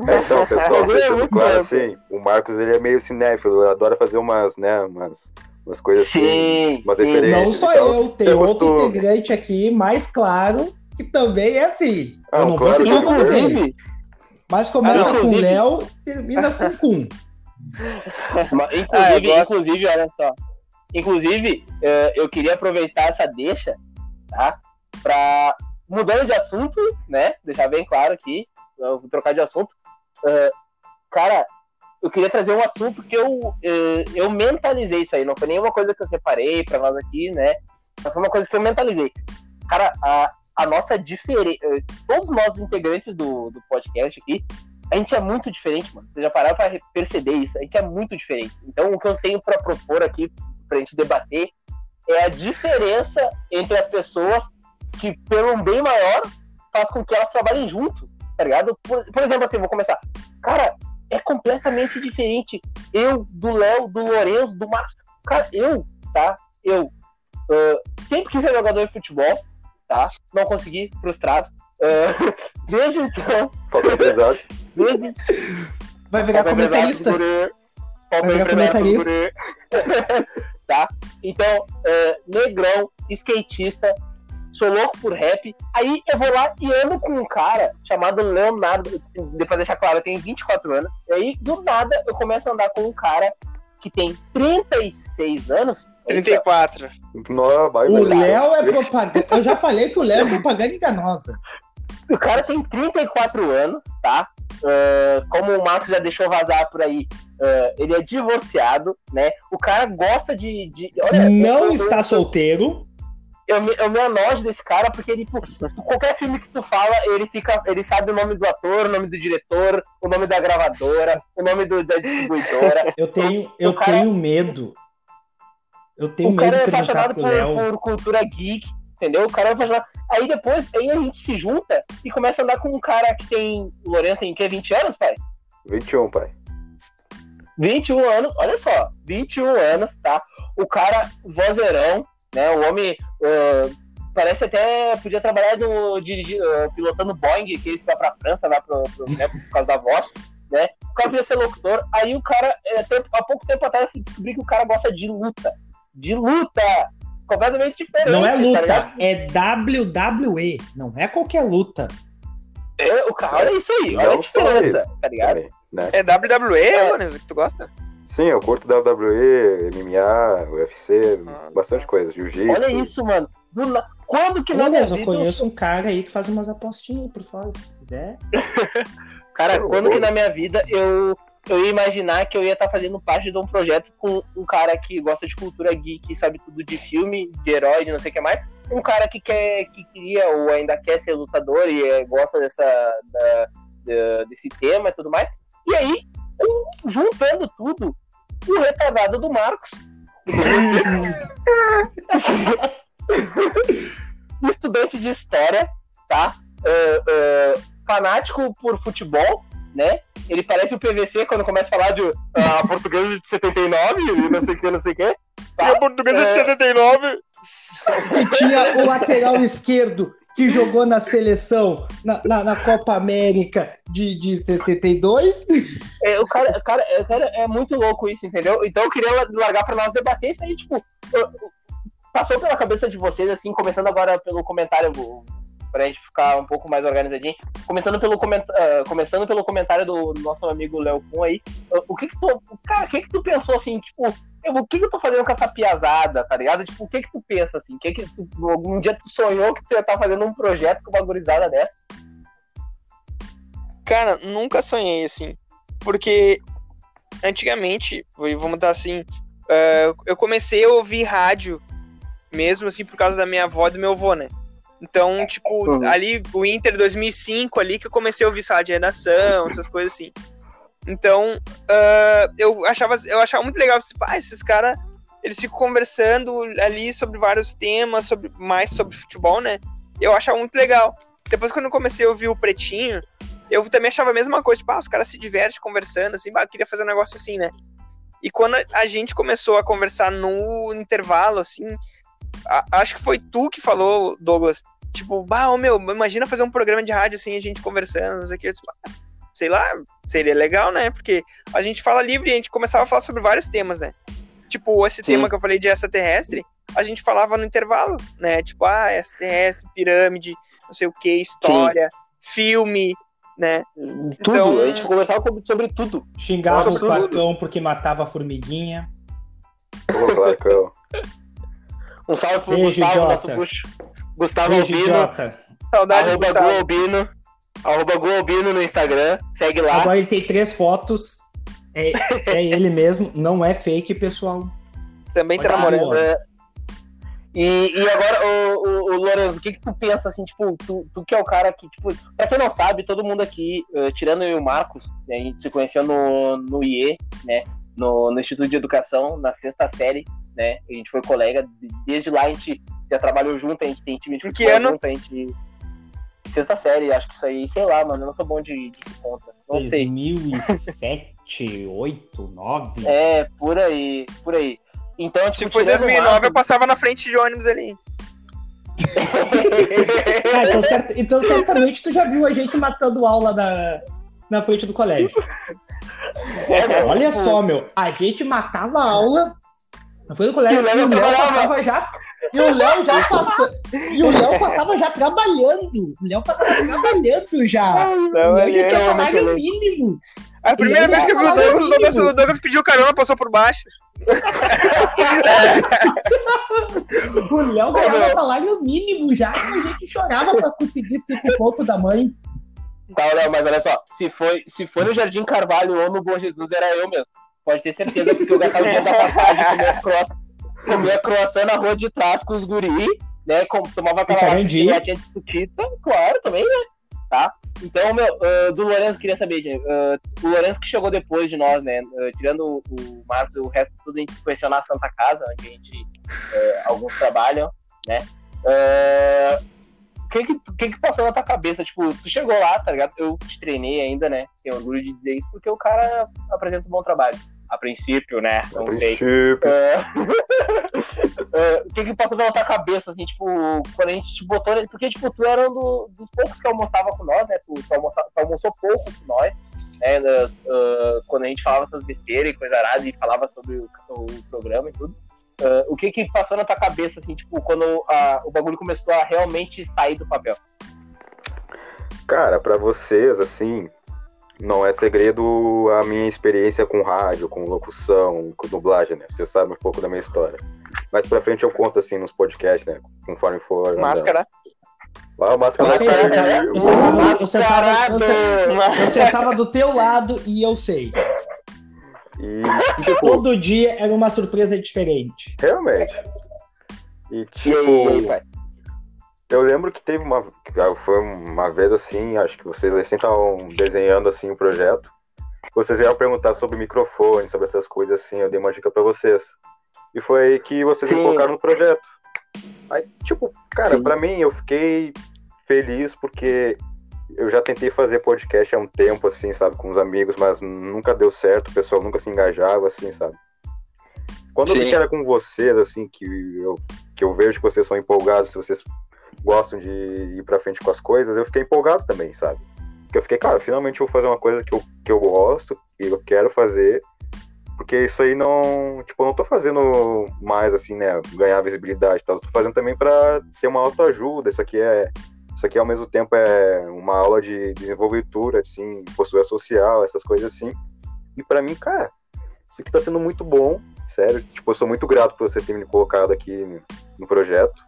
C: É, então, pessoal, <laughs>
A: é
C: deixando
A: muito
C: claro assim, o Marcos ele é meio cinéfilo, ele adora fazer umas, né, umas, umas coisas assim,
A: Sim,
C: umas
A: sim.
B: Não só
C: então,
B: eu, tem
C: é
B: outro integrante aqui, mais claro, que também é assim.
C: Ah,
B: eu não
C: claro
B: vou citar o nome mas começa
A: Ah,
B: com
A: inclusive-
B: Léo termina com Cum. <laughs>
A: ma-
D: Ah, eu
A: inclusive, inclusive, olha só. Inclusive, eh, eu queria aproveitar essa deixa, tá? Pra, mudando de assunto, né? Deixar bem claro aqui, eu vou trocar de assunto. Eh, cara, eu queria trazer um assunto que eu, eh, eu mentalizei isso aí. Não foi nenhuma coisa que eu separei pra nós aqui, né? Mas foi uma coisa que eu mentalizei. Cara, a, a nossa diferença. Todos nós integrantes do, do podcast aqui, a gente é muito diferente, mano. Você já pararam pra perceber isso? A gente é muito diferente. Então, o que eu tenho pra propor aqui, pra gente debater, é a diferença entre as pessoas que, pelo um bem maior, faz com que elas trabalhem junto, tá ligado? Por, por exemplo, assim, vou começar. Cara, é completamente diferente. Eu, do Léo, do Lourenço, do Marcos. Cara, eu, tá? Eu uh, sempre quis ser jogador de futebol, tá? Não consegui, frustrado. Uh, <laughs> desde então. <laughs> Desde.
B: Vai virar comentarista. Vai virar comentarista. <laughs>
A: tá? Então, uh, negrão, skatista, sou louco por rap. Aí eu vou lá e ando com um cara chamado Leonardo. Depois de deixar claro, eu tenho 24 anos. E aí, do nada, eu começo a andar com um cara que tem 36 anos.
D: 34.
C: Não, vai,
B: O. Léo é propaganda. Eu já falei que o Léo é propaganda enganosa.
A: O cara tem 34 anos, tá? Ah, como o Marcos já deixou vazar por aí, ah, ele é divorciado, né? O cara gosta de. de olha,
B: Não
A: eu-
B: está
A: eu-
B: solteiro.
A: eu me, eu me anojo desse cara porque ele, pô, qualquer filme que tu fala, ele fica, ele sabe o nome do ator, o nome do diretor, o nome da gravadora, o nome do- da distribuidora.
B: Eu tenho, eu tenho medo. Eu tenho
A: o
B: medo
A: cara é
B: de
A: apaixonado por, por cultura geek, entendeu? O cara é apaixonado. Aí depois, aí a gente se junta e começa a andar com um cara que tem. O Lourenço tem que 20 anos, pai?
C: 21, pai.
A: 21 anos, olha só, 21 anos, tá? O cara, vozeirão, né? O homem ah, parece até podia trabalhar no, dirigi, ah, pilotando Boeing, que eles vai pra França, vai pro, pro, né, por causa da voz, né? O cara podia ser locutor. Aí o cara, é, tempo- há pouco tempo atrás, eu descobri que o cara gosta de luta. De luta! Completamente diferente.
B: Não é
A: tá
B: luta,
A: ligado?
B: é WWE. Não é qualquer luta.
A: É, o cara, olha isso aí, olha
C: Não
A: a diferença, tá ligado?
C: Também, né?
D: É WWE,
A: É.
D: Que tu gosta?
C: Sim, eu curto WWE, MMA, UFC,
D: Ah,
C: bastante
D: tá.
C: coisa. Jiu-jitsu.
A: Olha isso, mano. Quando que na minha
B: Beleza, eu
A: vida eu
B: conheço um cara aí que faz umas apostinhas por fora. Se quiser. <laughs>
A: Cara, quando que na minha vida eu, eu ia imaginar que eu ia estar fazendo parte de um projeto com um cara que gosta de cultura geek, sabe tudo de filme, de herói, de não sei o que mais. Um cara que quer, que queria ou ainda quer ser lutador e eh, gosta dessa, da- desse tema e tudo mais. E aí, um- juntando tudo, o retardado do Marcos. <laughs> estudante de história, tá? É, é, fanático por futebol, né? Ele parece o PVC quando começa a falar de ah, <laughs> português de 79 e não sei o que, não sei o que. Tá?
D: E a portuguesa
A: É.
D: de 79.
B: E tinha o lateral esquerdo que jogou na seleção, na, na, na Copa América de, de 62.
A: É, o cara, o cara, o cara é muito louco isso, entendeu? Então eu queria largar pra nós debater isso aí, tipo, eu- passou pela cabeça de vocês, assim, começando agora pelo comentário, vou- pra gente ficar um pouco mais organizadinho, comentando pelo coment... ah, começando pelo comentário do nosso amigo Léo Kun aí, ah, o que que tu, cara, o que que tu pensou, assim, tipo, eu, o que que eu tô fazendo com essa piazada, tá ligado? Tipo, o que que tu pensa, assim, que que tu, algum dia tu sonhou que tu ia estar fazendo um projeto com uma gurizada dessa?
D: Cara, nunca sonhei assim. Porque antigamente, vamos dar assim, eh, eu comecei a ouvir rádio mesmo assim por causa da minha avó e do meu avô, né? Então, tipo,
A: Uhum.
D: ali o Inter 2005 ali que eu comecei a ouvir sala de redação, <laughs> essas coisas assim. Então, ah, eu achava eu achava muito legal, tipo, ah, esses caras eles ficam conversando ali sobre vários temas, sobre mais sobre futebol, né? Eu achava muito legal. Depois quando eu comecei a ouvir o Pretinho, eu também achava a mesma coisa, tipo, ah, os caras se divertem conversando, assim, bah, eu queria fazer um negócio assim, né? E quando a- a gente começou a conversar no intervalo, assim, a- acho que foi tu que falou, Douglas, tipo, bah, ô meu, imagina fazer um programa de rádio assim, a gente conversando, não sei o que, "Ah, sei lá, seria legal, né? Porque a gente fala livre e a gente começava a falar sobre vários temas, né? Tipo, esse
A: Sim.
D: tema que eu falei de extraterrestre, a gente falava no intervalo, né? Tipo, ah, extraterrestre, pirâmide, não sei o que, história, filme, né?
A: Tudo,
D: Então-
A: a gente conversava sobre tudo.
B: Xingava
A: Nossa,
B: o Clarcão porque matava a formiguinha.
C: Ô, Clarcão. <laughs>
A: Um salve pro
B: Beijo,
A: Gustavo,
B: idiota.
A: nosso bucho. Gustavo
B: Beijo,
A: Albino,
B: idiota.
D: Saudade
A: arroba
D: Gustavo.
A: Gualbino, arroba Gualbino no Instagram, segue lá.
B: Agora ele tem três fotos. É, <laughs> é ele mesmo, não é fake, pessoal.
D: Também tá namorando.
A: É. E, e agora, o, o, o Lourenço, o que que tu pensa, assim, tipo, tu, tu que é o cara que, tipo, pra quem não sabe, todo mundo aqui, eh, tirando eu e o Marcos, né, a gente se conheceu no, no IE, né, no, no Instituto de Educação, na sexta série, né, a gente foi colega, de- desde lá a gente já trabalhou junto, a gente tem time de futebol
D: ano?
A: junto, a gente... Sexta série, acho que isso aí, sei lá, mano, eu não sou bom de, de conta, não sei.
B: 2007, 8, 9.
A: É, por aí, por aí. Então, tipo,
D: Se foi
A: tirando o
D: 2009, eu
A: Marcos-
D: passava na frente de ônibus ali. <laughs>
B: Ah, então, cert- então certamente tu já viu a gente matando aula na, na frente do colégio.
A: É,
B: Olha
A: tipo,
B: só, meu. A gente matava aula na frente do colégio
A: E o Léo
B: e o Léo
A: trabalhava.
B: passava já. E o Léo já passava. E o Léo passava já trabalhando. O Léo passava trabalhando já. O Léo já tinha salário mínimo.
D: A primeira
B: Ele
D: vez que eu vi o Douglas, o Douglas,
B: amigo.
D: o Douglas pediu carona, passou por baixo. <laughs>
B: O Léo ganhava salário mínimo já. E a gente chorava pra conseguir cinco pontos da mãe.
A: Tá, Léo, mas olha só, se foi, se foi no Jardim Carvalho ou no Bom Jesus, era eu mesmo. Pode ter certeza, porque eu gastava o dinheiro da <laughs> passagem, comia croissant, comia croissant na rua de trás com os guri, né? Com, tomava aquela
B: Sarandi.
A: latinha de suquita, claro, também, né? Tá? Então, meu, ah, do Lourenço, queria saber, gente, ah, o Lourenço que chegou depois de nós, né? ah, tirando o, o Marcos, o resto tudo a gente se conheceu na Santa Casa, onde a gente, alguns trabalham, né? O que que, o que que passou na tua cabeça? Tipo, tu chegou lá, tá ligado? Eu te treinei ainda, né? Tenho orgulho de dizer isso, porque o cara apresenta um bom trabalho. A princípio, né?
C: A
A: Não sei.
C: princípio.
A: É. <laughs> É, o que que passou pela tua cabeça, assim, tipo, quando a gente te botou... Porque, tipo, tu era um do- dos poucos que almoçava com nós, né? Tu, tu, tu almoçou pouco com nós, né? nas- ah, quando a gente falava essas besteiras e coisa arada e falava sobre o, o programa e tudo. Ah, o que que passou na tua cabeça, assim, tipo, quando a- o bagulho começou a realmente sair do papel?
C: Cara, pra vocês, assim, não é segredo a minha experiência com rádio, com locução, com dublagem, né? Vocês sabem um pouco da minha história. Mais pra frente eu conto, assim, nos podcasts, né? Conforme for. andando.
D: Máscara.
C: Ah, máscara. Máscara.
B: sentava- eu
A: Mascarado!
B: Eu sentava do teu lado e eu sei.
C: E, <laughs> tipo,
B: Todo dia era uma surpresa diferente.
C: realmente. E, tipo,
A: e aí, pai?
C: Eu lembro que teve uma. Foi uma vez assim, acho que vocês assim estavam desenhando assim o projeto. Vocês iam perguntar sobre microfone, sobre essas coisas assim, eu dei uma dica pra vocês. E foi aí que vocês me
A: Sim.
C: colocaram no projeto. Aí, tipo, cara, pra mim eu fiquei feliz porque eu já tentei fazer podcast há um tempo, assim, sabe, com os amigos, mas nunca deu certo, o pessoal nunca se engajava, assim, sabe. Quando eu
A: Sim.
C: que era com vocês, assim, que eu, que eu vejo que vocês são empolgados, se vocês gostam de ir pra frente com as coisas, eu fiquei empolgado também, sabe? Porque eu fiquei, cara, finalmente eu vou fazer uma coisa que eu, que eu gosto e eu quero fazer, porque isso aí não, tipo, eu não tô fazendo mais, assim, né, ganhar visibilidade e tal, eu tô fazendo também pra ter uma autoajuda, isso aqui é, isso aqui ao mesmo tempo é uma aula de desenvoltura, assim, postura social, essas coisas assim, e pra mim, cara, isso aqui tá sendo muito bom, sério, tipo, eu sou muito grato por você ter me colocado aqui no projeto,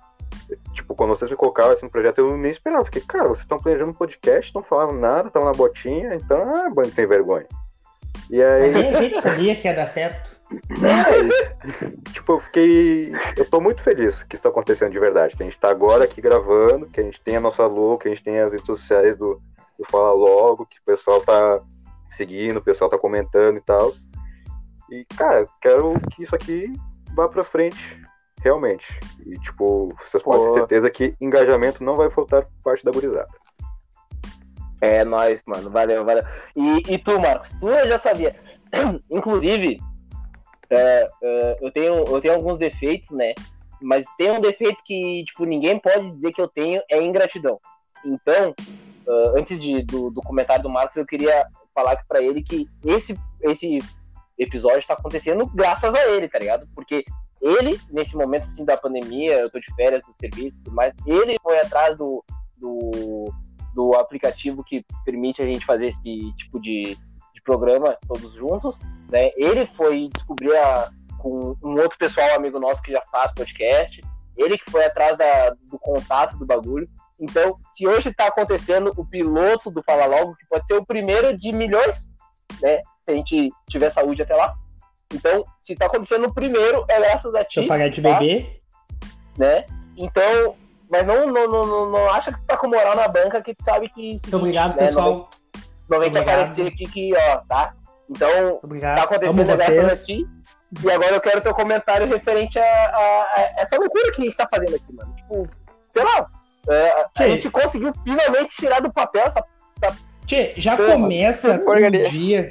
C: Tipo, quando vocês me colocaram assim no projeto, eu nem esperava. Fiquei, cara, vocês estão planejando um podcast, não falavam nada, estavam na botinha, então, ah, bando sem vergonha. E aí,
B: Nem a gente sabia que ia dar certo.
C: é, tipo, eu fiquei. Eu tô muito feliz que isso tá acontecendo de verdade. Que a gente tá agora aqui gravando, que a gente tem a nossa logo, que a gente tem as redes sociais do, do Fala Logo, que o pessoal tá seguindo, o pessoal tá comentando e tal. E, cara, eu quero que isso aqui vá pra frente, realmente. E, tipo, vocês podem ter
A: Pô.
C: certeza que engajamento não vai faltar parte da gurizada.
A: É nóis, mano. Valeu, valeu. E, e tu, Marcos? Tu eu já sabia. <clears throat> Inclusive, é, é, eu, tenho, eu tenho alguns defeitos, né? Mas tem um defeito que, tipo, ninguém pode dizer que eu tenho, é ingratidão. Então, ah, antes de, do, do comentário do Marcos, eu queria falar pra ele que esse, esse episódio tá acontecendo graças a ele, tá ligado? Porque ele, nesse momento, assim, da pandemia, eu tô de férias do serviço e tudo mais, ele foi atrás do, do, do aplicativo que permite a gente fazer esse tipo de, de programa todos juntos, né? Ele foi descobrir a, com um outro pessoal, amigo nosso que já faz podcast. Ele que foi atrás da, do contato do bagulho. Então, se hoje está acontecendo o piloto do Fala Logo, que pode ser o primeiro de milhões, né? Se a gente tiver saúde até lá. Então, se está acontecendo o primeiro, é graças a ti.
B: Se eu pagar de
A: tá?
B: bebê,
A: Né? Então, mas não, não, não, não, não acha que tá com moral na banca que tu sabe que.
B: muito obrigado,
A: né,
B: pessoal.
A: Não vem te
B: Obrigado.
A: aparecer aqui que, ó, tá? Então,
B: Muito obrigado.
A: tá acontecendo graças a ti. E agora eu quero teu comentário referente a, a- a essa loucura que a gente tá fazendo aqui, mano. Tipo, sei lá. é, a gente conseguiu finalmente tirar do papel essa.
B: Tchê, já
A: Porra,
B: começa no
D: porcaria.
B: dia.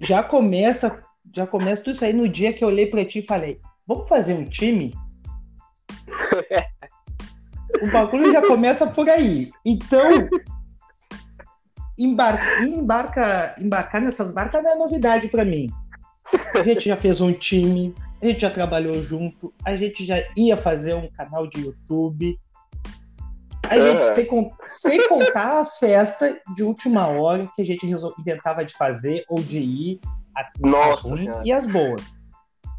B: Já começa. Já começa tudo isso aí no dia que eu olhei pra ti e falei: vamos fazer um time? <laughs> o bagulho já começa por aí. Então. Embarca, embarca, embarcar nessas barcas não é novidade pra mim. A gente já fez um time, a gente já trabalhou junto, a gente já ia fazer um canal de YouTube. A gente, sem, sem contar as festas de última hora que a gente inventava de fazer ou de ir, as ruins
A: Senhora.
B: e as boas.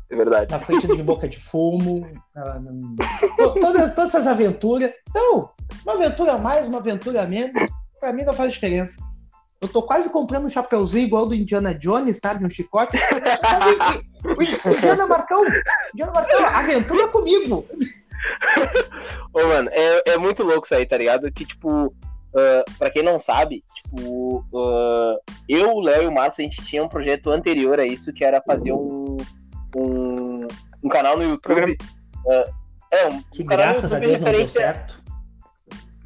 A: É verdade.
B: Na frente de boca de fumo, na- na- to- todas, todas essas aventuras. Então, uma aventura a mais, uma aventura a menos, pra mim não faz diferença. Eu tô quase comprando um chapeuzinho igual do Indiana Jones, sabe? Um chicote. O Indiana Marcão, Indiana Marcão, aventura comigo.
A: Ô, mano, é, é muito louco isso aí, tá ligado? Que, tipo, ah, pra quem não sabe, tipo, ah, eu, o Léo e o Marcos, a gente tinha um projeto anterior a isso, que era fazer um, um, um canal no YouTube.
D: Programa-
A: ah, é, um,
B: Que
A: um canal no
B: graças a
A: YouTube referente a.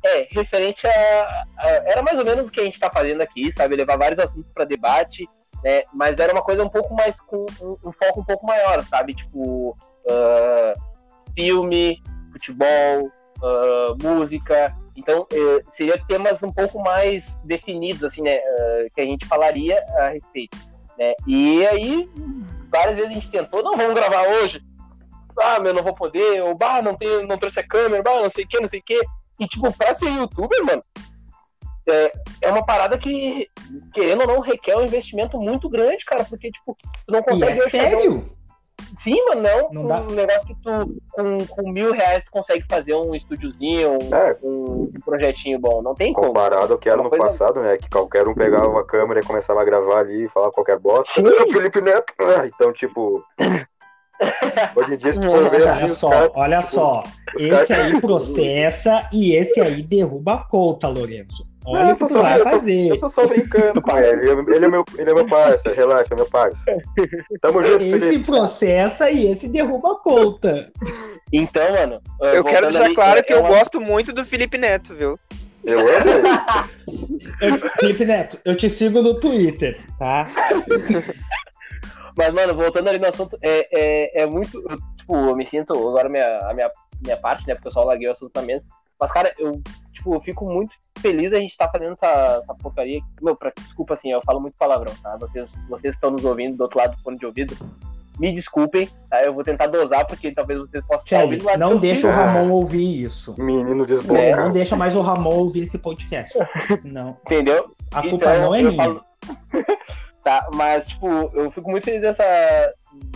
A: É, referente a, a- Era mais ou menos o que a gente tá fazendo aqui, sabe? Levar vários assuntos para debate, né? Mas era uma coisa um pouco mais. com um, um foco um pouco maior, sabe? Tipo. ah, filme, futebol, música. Então, eh, seria temas um pouco mais definidos, assim, né? ah, que a gente falaria a respeito. Né? E aí, várias vezes a gente tentou, não vamos gravar hoje. Ah, meu, não vou poder, ou bah, não, tem, não trouxe a câmera, bah, não sei o que, não sei o que. E, tipo, pra ser youtuber, mano, é, é uma parada que, querendo ou não, requer um investimento muito grande, cara, porque, tipo, tu não
B: E
A: consegue
B: é
A: hoje fazer um-
B: sério?
A: Sim, mano, não.
B: Não
A: um
B: dá.
A: negócio que tu, com, com mil reais, tu consegue fazer um estúdiozinho, um,
C: É.
A: um projetinho bom. Não tem como.
C: Comparado ao que era
A: Uma
C: no passado, né? Que qualquer um pegava a câmera e começava a gravar ali e falar qualquer bosta.
A: Sim.
C: "Ah, Felipe Neto. Ah, Então, tipo. Hoje em dia, se for ver
B: Olha
C: assim,
B: só,
C: caras.
B: olha só.
C: os
B: Esse
C: caras-
B: aí <laughs> processa e esse aí derruba a conta, Lourenço. Olha
C: Não,
B: o que
C: eu
B: tu
C: tô só-
B: vai
C: eu tô-
B: fazer.
C: Eu tô só brincando com ele. Ele é meu, ele é meu parceiro, relaxa, meu parceiro. Tamo junto,
B: Esse
C: Felipe.
B: processa e esse derruba a conta.
A: Então, mano.
D: Eu quero deixar
A: ali,
D: claro
A: é-
D: que
A: é
D: eu
A: uma-
D: gosto muito do Felipe Neto, viu?
C: Eu amo ele. <laughs>
B: Felipe Neto, eu te sigo no Twitter, tá? <laughs>
A: Mas, mano, voltando ali no assunto, é, é, é muito. eu, tipo, eu me sinto. Agora minha, a minha, minha parte, né? Porque eu só larguei o assunto na mesa. Mas, cara, eu, tipo, eu fico muito feliz a gente tá fazendo essa, essa porcaria. Meu, pra, desculpa assim, eu falo muito palavrão, tá? Vocês, vocês estão nos ouvindo do outro lado do fone de ouvido, me desculpem, tá? Eu vou tentar dosar, porque talvez vocês possam estar
B: Tchê,
A: ouvindo lá
B: não deixa o. Ramon ouvir isso.
C: Menino
B: É,
C: desbocado.
B: não deixa mais o Ramon ouvir esse podcast. <laughs> Não.
A: Entendeu?
B: A culpa não é minha.
A: falo- <laughs> tá, mas, tipo, eu fico muito feliz dessa.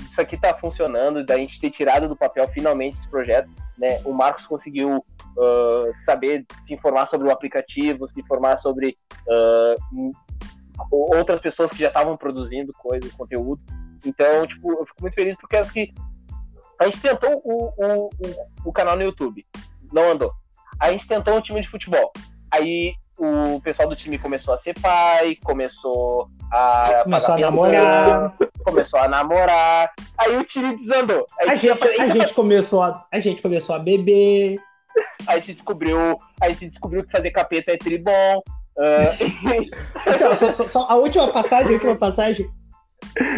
A: Isso aqui tá funcionando, da gente ter tirado do papel finalmente esse projeto. Né? O Marcos conseguiu ah, saber se informar sobre o aplicativo, se informar sobre m- outras pessoas que já estavam produzindo coisa, conteúdo. Então, tipo, eu fico muito feliz porque acho que a gente tentou o, o, o, canal no YouTube, não andou. A gente tentou um time de futebol. Aí o pessoal do time começou a ser pai, começou a
B: Começou a
A: pensão,
B: namorar.
A: começou a namorar. Aí o time desandou. Aí
B: A gente,
A: tinha-
B: a gente começou a, a gente começou a beber. <laughs>
A: a gente descobriu, a gente descobriu que fazer capeta é tribom.
B: ó, <laughs> só, só- só a última passagem, a última passagem.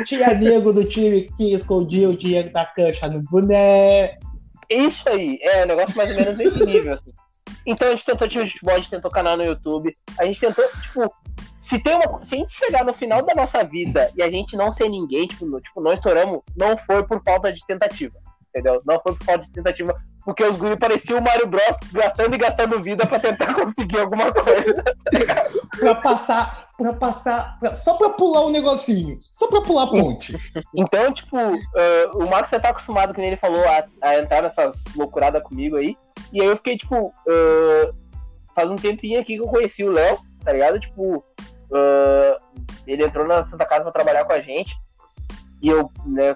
B: Tinha nego do time que escondia o dinheiro da cancha no boné.
A: Isso aí, é um negócio mais ou menos nesse nível, assim. Então a gente tentou time de futebol, a gente tentou canal no YouTube, a gente tentou, tipo, se tem uma. Se a gente chegar no final da nossa vida e a gente não ser ninguém, tipo, tipo, não estouramos, não foi por falta de tentativa. Entendeu? Não foi por falta de tentativa, porque os guri pareciam o Mario Bros gastando e gastando vida pra tentar <laughs> conseguir alguma coisa.
B: pra passar, pra passar, pra- só pra pular um negocinho, só pra pular a ponte.
A: Então, tipo, ah, o Marcos já tá acostumado, que nem ele falou, a, a entrar nessas loucuradas comigo aí. E aí eu fiquei, tipo, ah, faz um tempinho aqui que eu conheci o Léo, tá ligado? Tipo, ah, ele entrou na Santa Casa pra trabalhar com a gente. E eu né,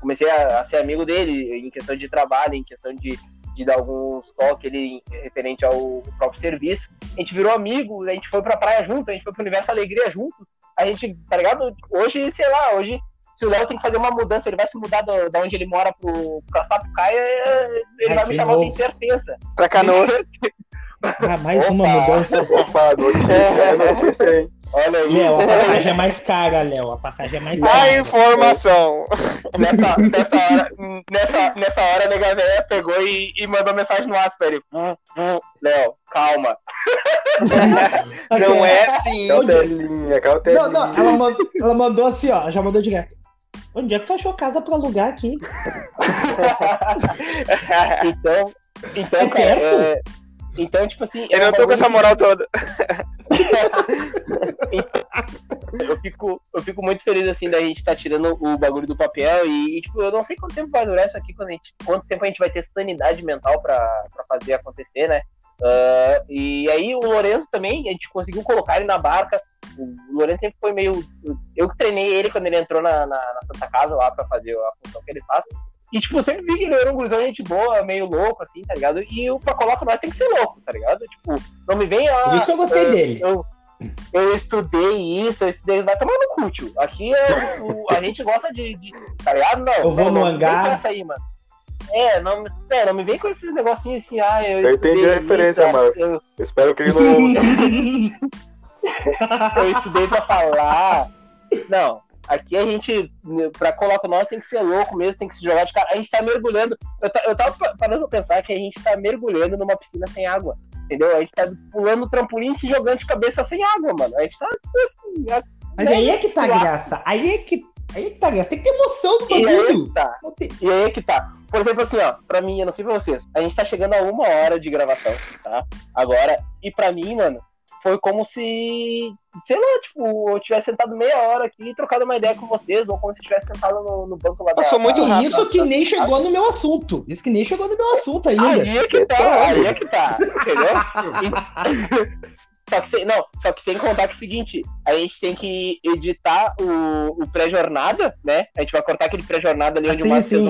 A: comecei a, ser amigo dele em questão de trabalho, em questão de, de dar alguns toques ele, referente ao próprio serviço. A gente virou amigo, a gente foi pra praia junto, a gente foi pro Universo Alegria junto. A gente, tá ligado? Hoje, sei lá, hoje, se o Léo tem que fazer uma mudança, ele vai se mudar do- da onde ele mora pro, pra Sapucaia, ele
B: Ai,
A: vai me chamar, eu
B: novo.
A: tenho certeza.
D: Pra Canoas.
B: Ah, mais
A: Opa.
B: uma mudança.
C: Opa, notícia, é notícia, hein?
A: Olha aí.
B: Léo, a passagem é <laughs> mais cara, Léo. A passagem é mais
D: A
B: cara.
D: informação. <laughs>
A: Nessa, nessa hora, nessa, nessa hora, a nega véia pegou e, e mandou mensagem no WhatsApp ele. "Hum, hum, Léo, calma. <laughs>
D: Não é assim.
C: Cautelinha, cautelinha.
B: Não, não, ela mandou, ela mandou assim, ó. Já mandou direto. Onde é que tu achou casa pra alugar aqui?
A: Então, então,
B: É
A: cara,
B: perto?
A: é, então, tipo assim.
D: Eu
A: é
D: não tô com essa moral toda.
A: Eu fico, eu fico muito feliz assim da gente estar tirando o bagulho do papel e, e, tipo, eu não sei quanto tempo vai durar isso aqui, quando gente, quanto tempo a gente vai ter sanidade mental pra fazer acontecer, né? Ah, e aí o Lourenço também, a gente conseguiu colocar ele na barca. O Lourenço sempre foi meio. Eu que treinei ele quando ele entrou na, na, na Santa Casa lá pra fazer a função que ele faz. E, tipo, sempre vi que ele era um gurizão gente boa, meio louco, assim, tá ligado? E o pra coloca nós tem que ser louco, tá ligado? Tipo, não me vem a.
B: Por isso que eu gostei dele.
A: Eu, eu estudei isso, eu estudei. Vai tomar no cu, tio. Aqui é, o- a gente gosta de, de- Tá ligado? Não.
B: Eu vou
A: não,
B: no
A: não me vem
B: hangar.
A: com essa aí, mano. É, não, me- é, não me vem com esses negocinhos assim, ah, eu.
C: Eu entendi a referência,
A: isso,
C: Marcos.
A: Eu,
C: Eu espero que ele não. <laughs>
A: eu estudei pra falar. Não, aqui a gente, pra colocar nós, tem que ser louco mesmo, tem que se jogar de cara. A gente tá mergulhando. Eu, ta- eu tava pa- parando pra pensar que a gente tá mergulhando numa piscina sem água. Entendeu? A gente tá pulando trampolim e se jogando de cabeça sem água, mano. A gente tá assim. a-
B: Mas aí é que tá a graça. Aí é que, aí é que tá a graça. Tem que ter emoção do
A: E aí é
B: bagulho.
A: que tá. E aí é que tá. Por exemplo, assim, ó, pra mim, eu não sei pra vocês, a gente tá chegando a uma hora de gravação, tá? Agora, e pra mim, mano, foi como se, sei lá, tipo, eu tivesse sentado meia hora aqui e trocado uma ideia com vocês, ou como se eu tivesse sentado no, no banco lá da-
D: Passou muito rápido.
B: isso que nem chegou no meu assunto. Isso que nem chegou no meu assunto ainda.
A: Aí é que tá, aí é que tá, entendeu? Só que, sem, não, só que sem contar que é o seguinte, a gente tem que editar o, o pré-jornada, né? A gente vai cortar aquele pré-jornada ali
B: Ah,
A: onde
B: sim,
A: o Marcos fez
B: sim.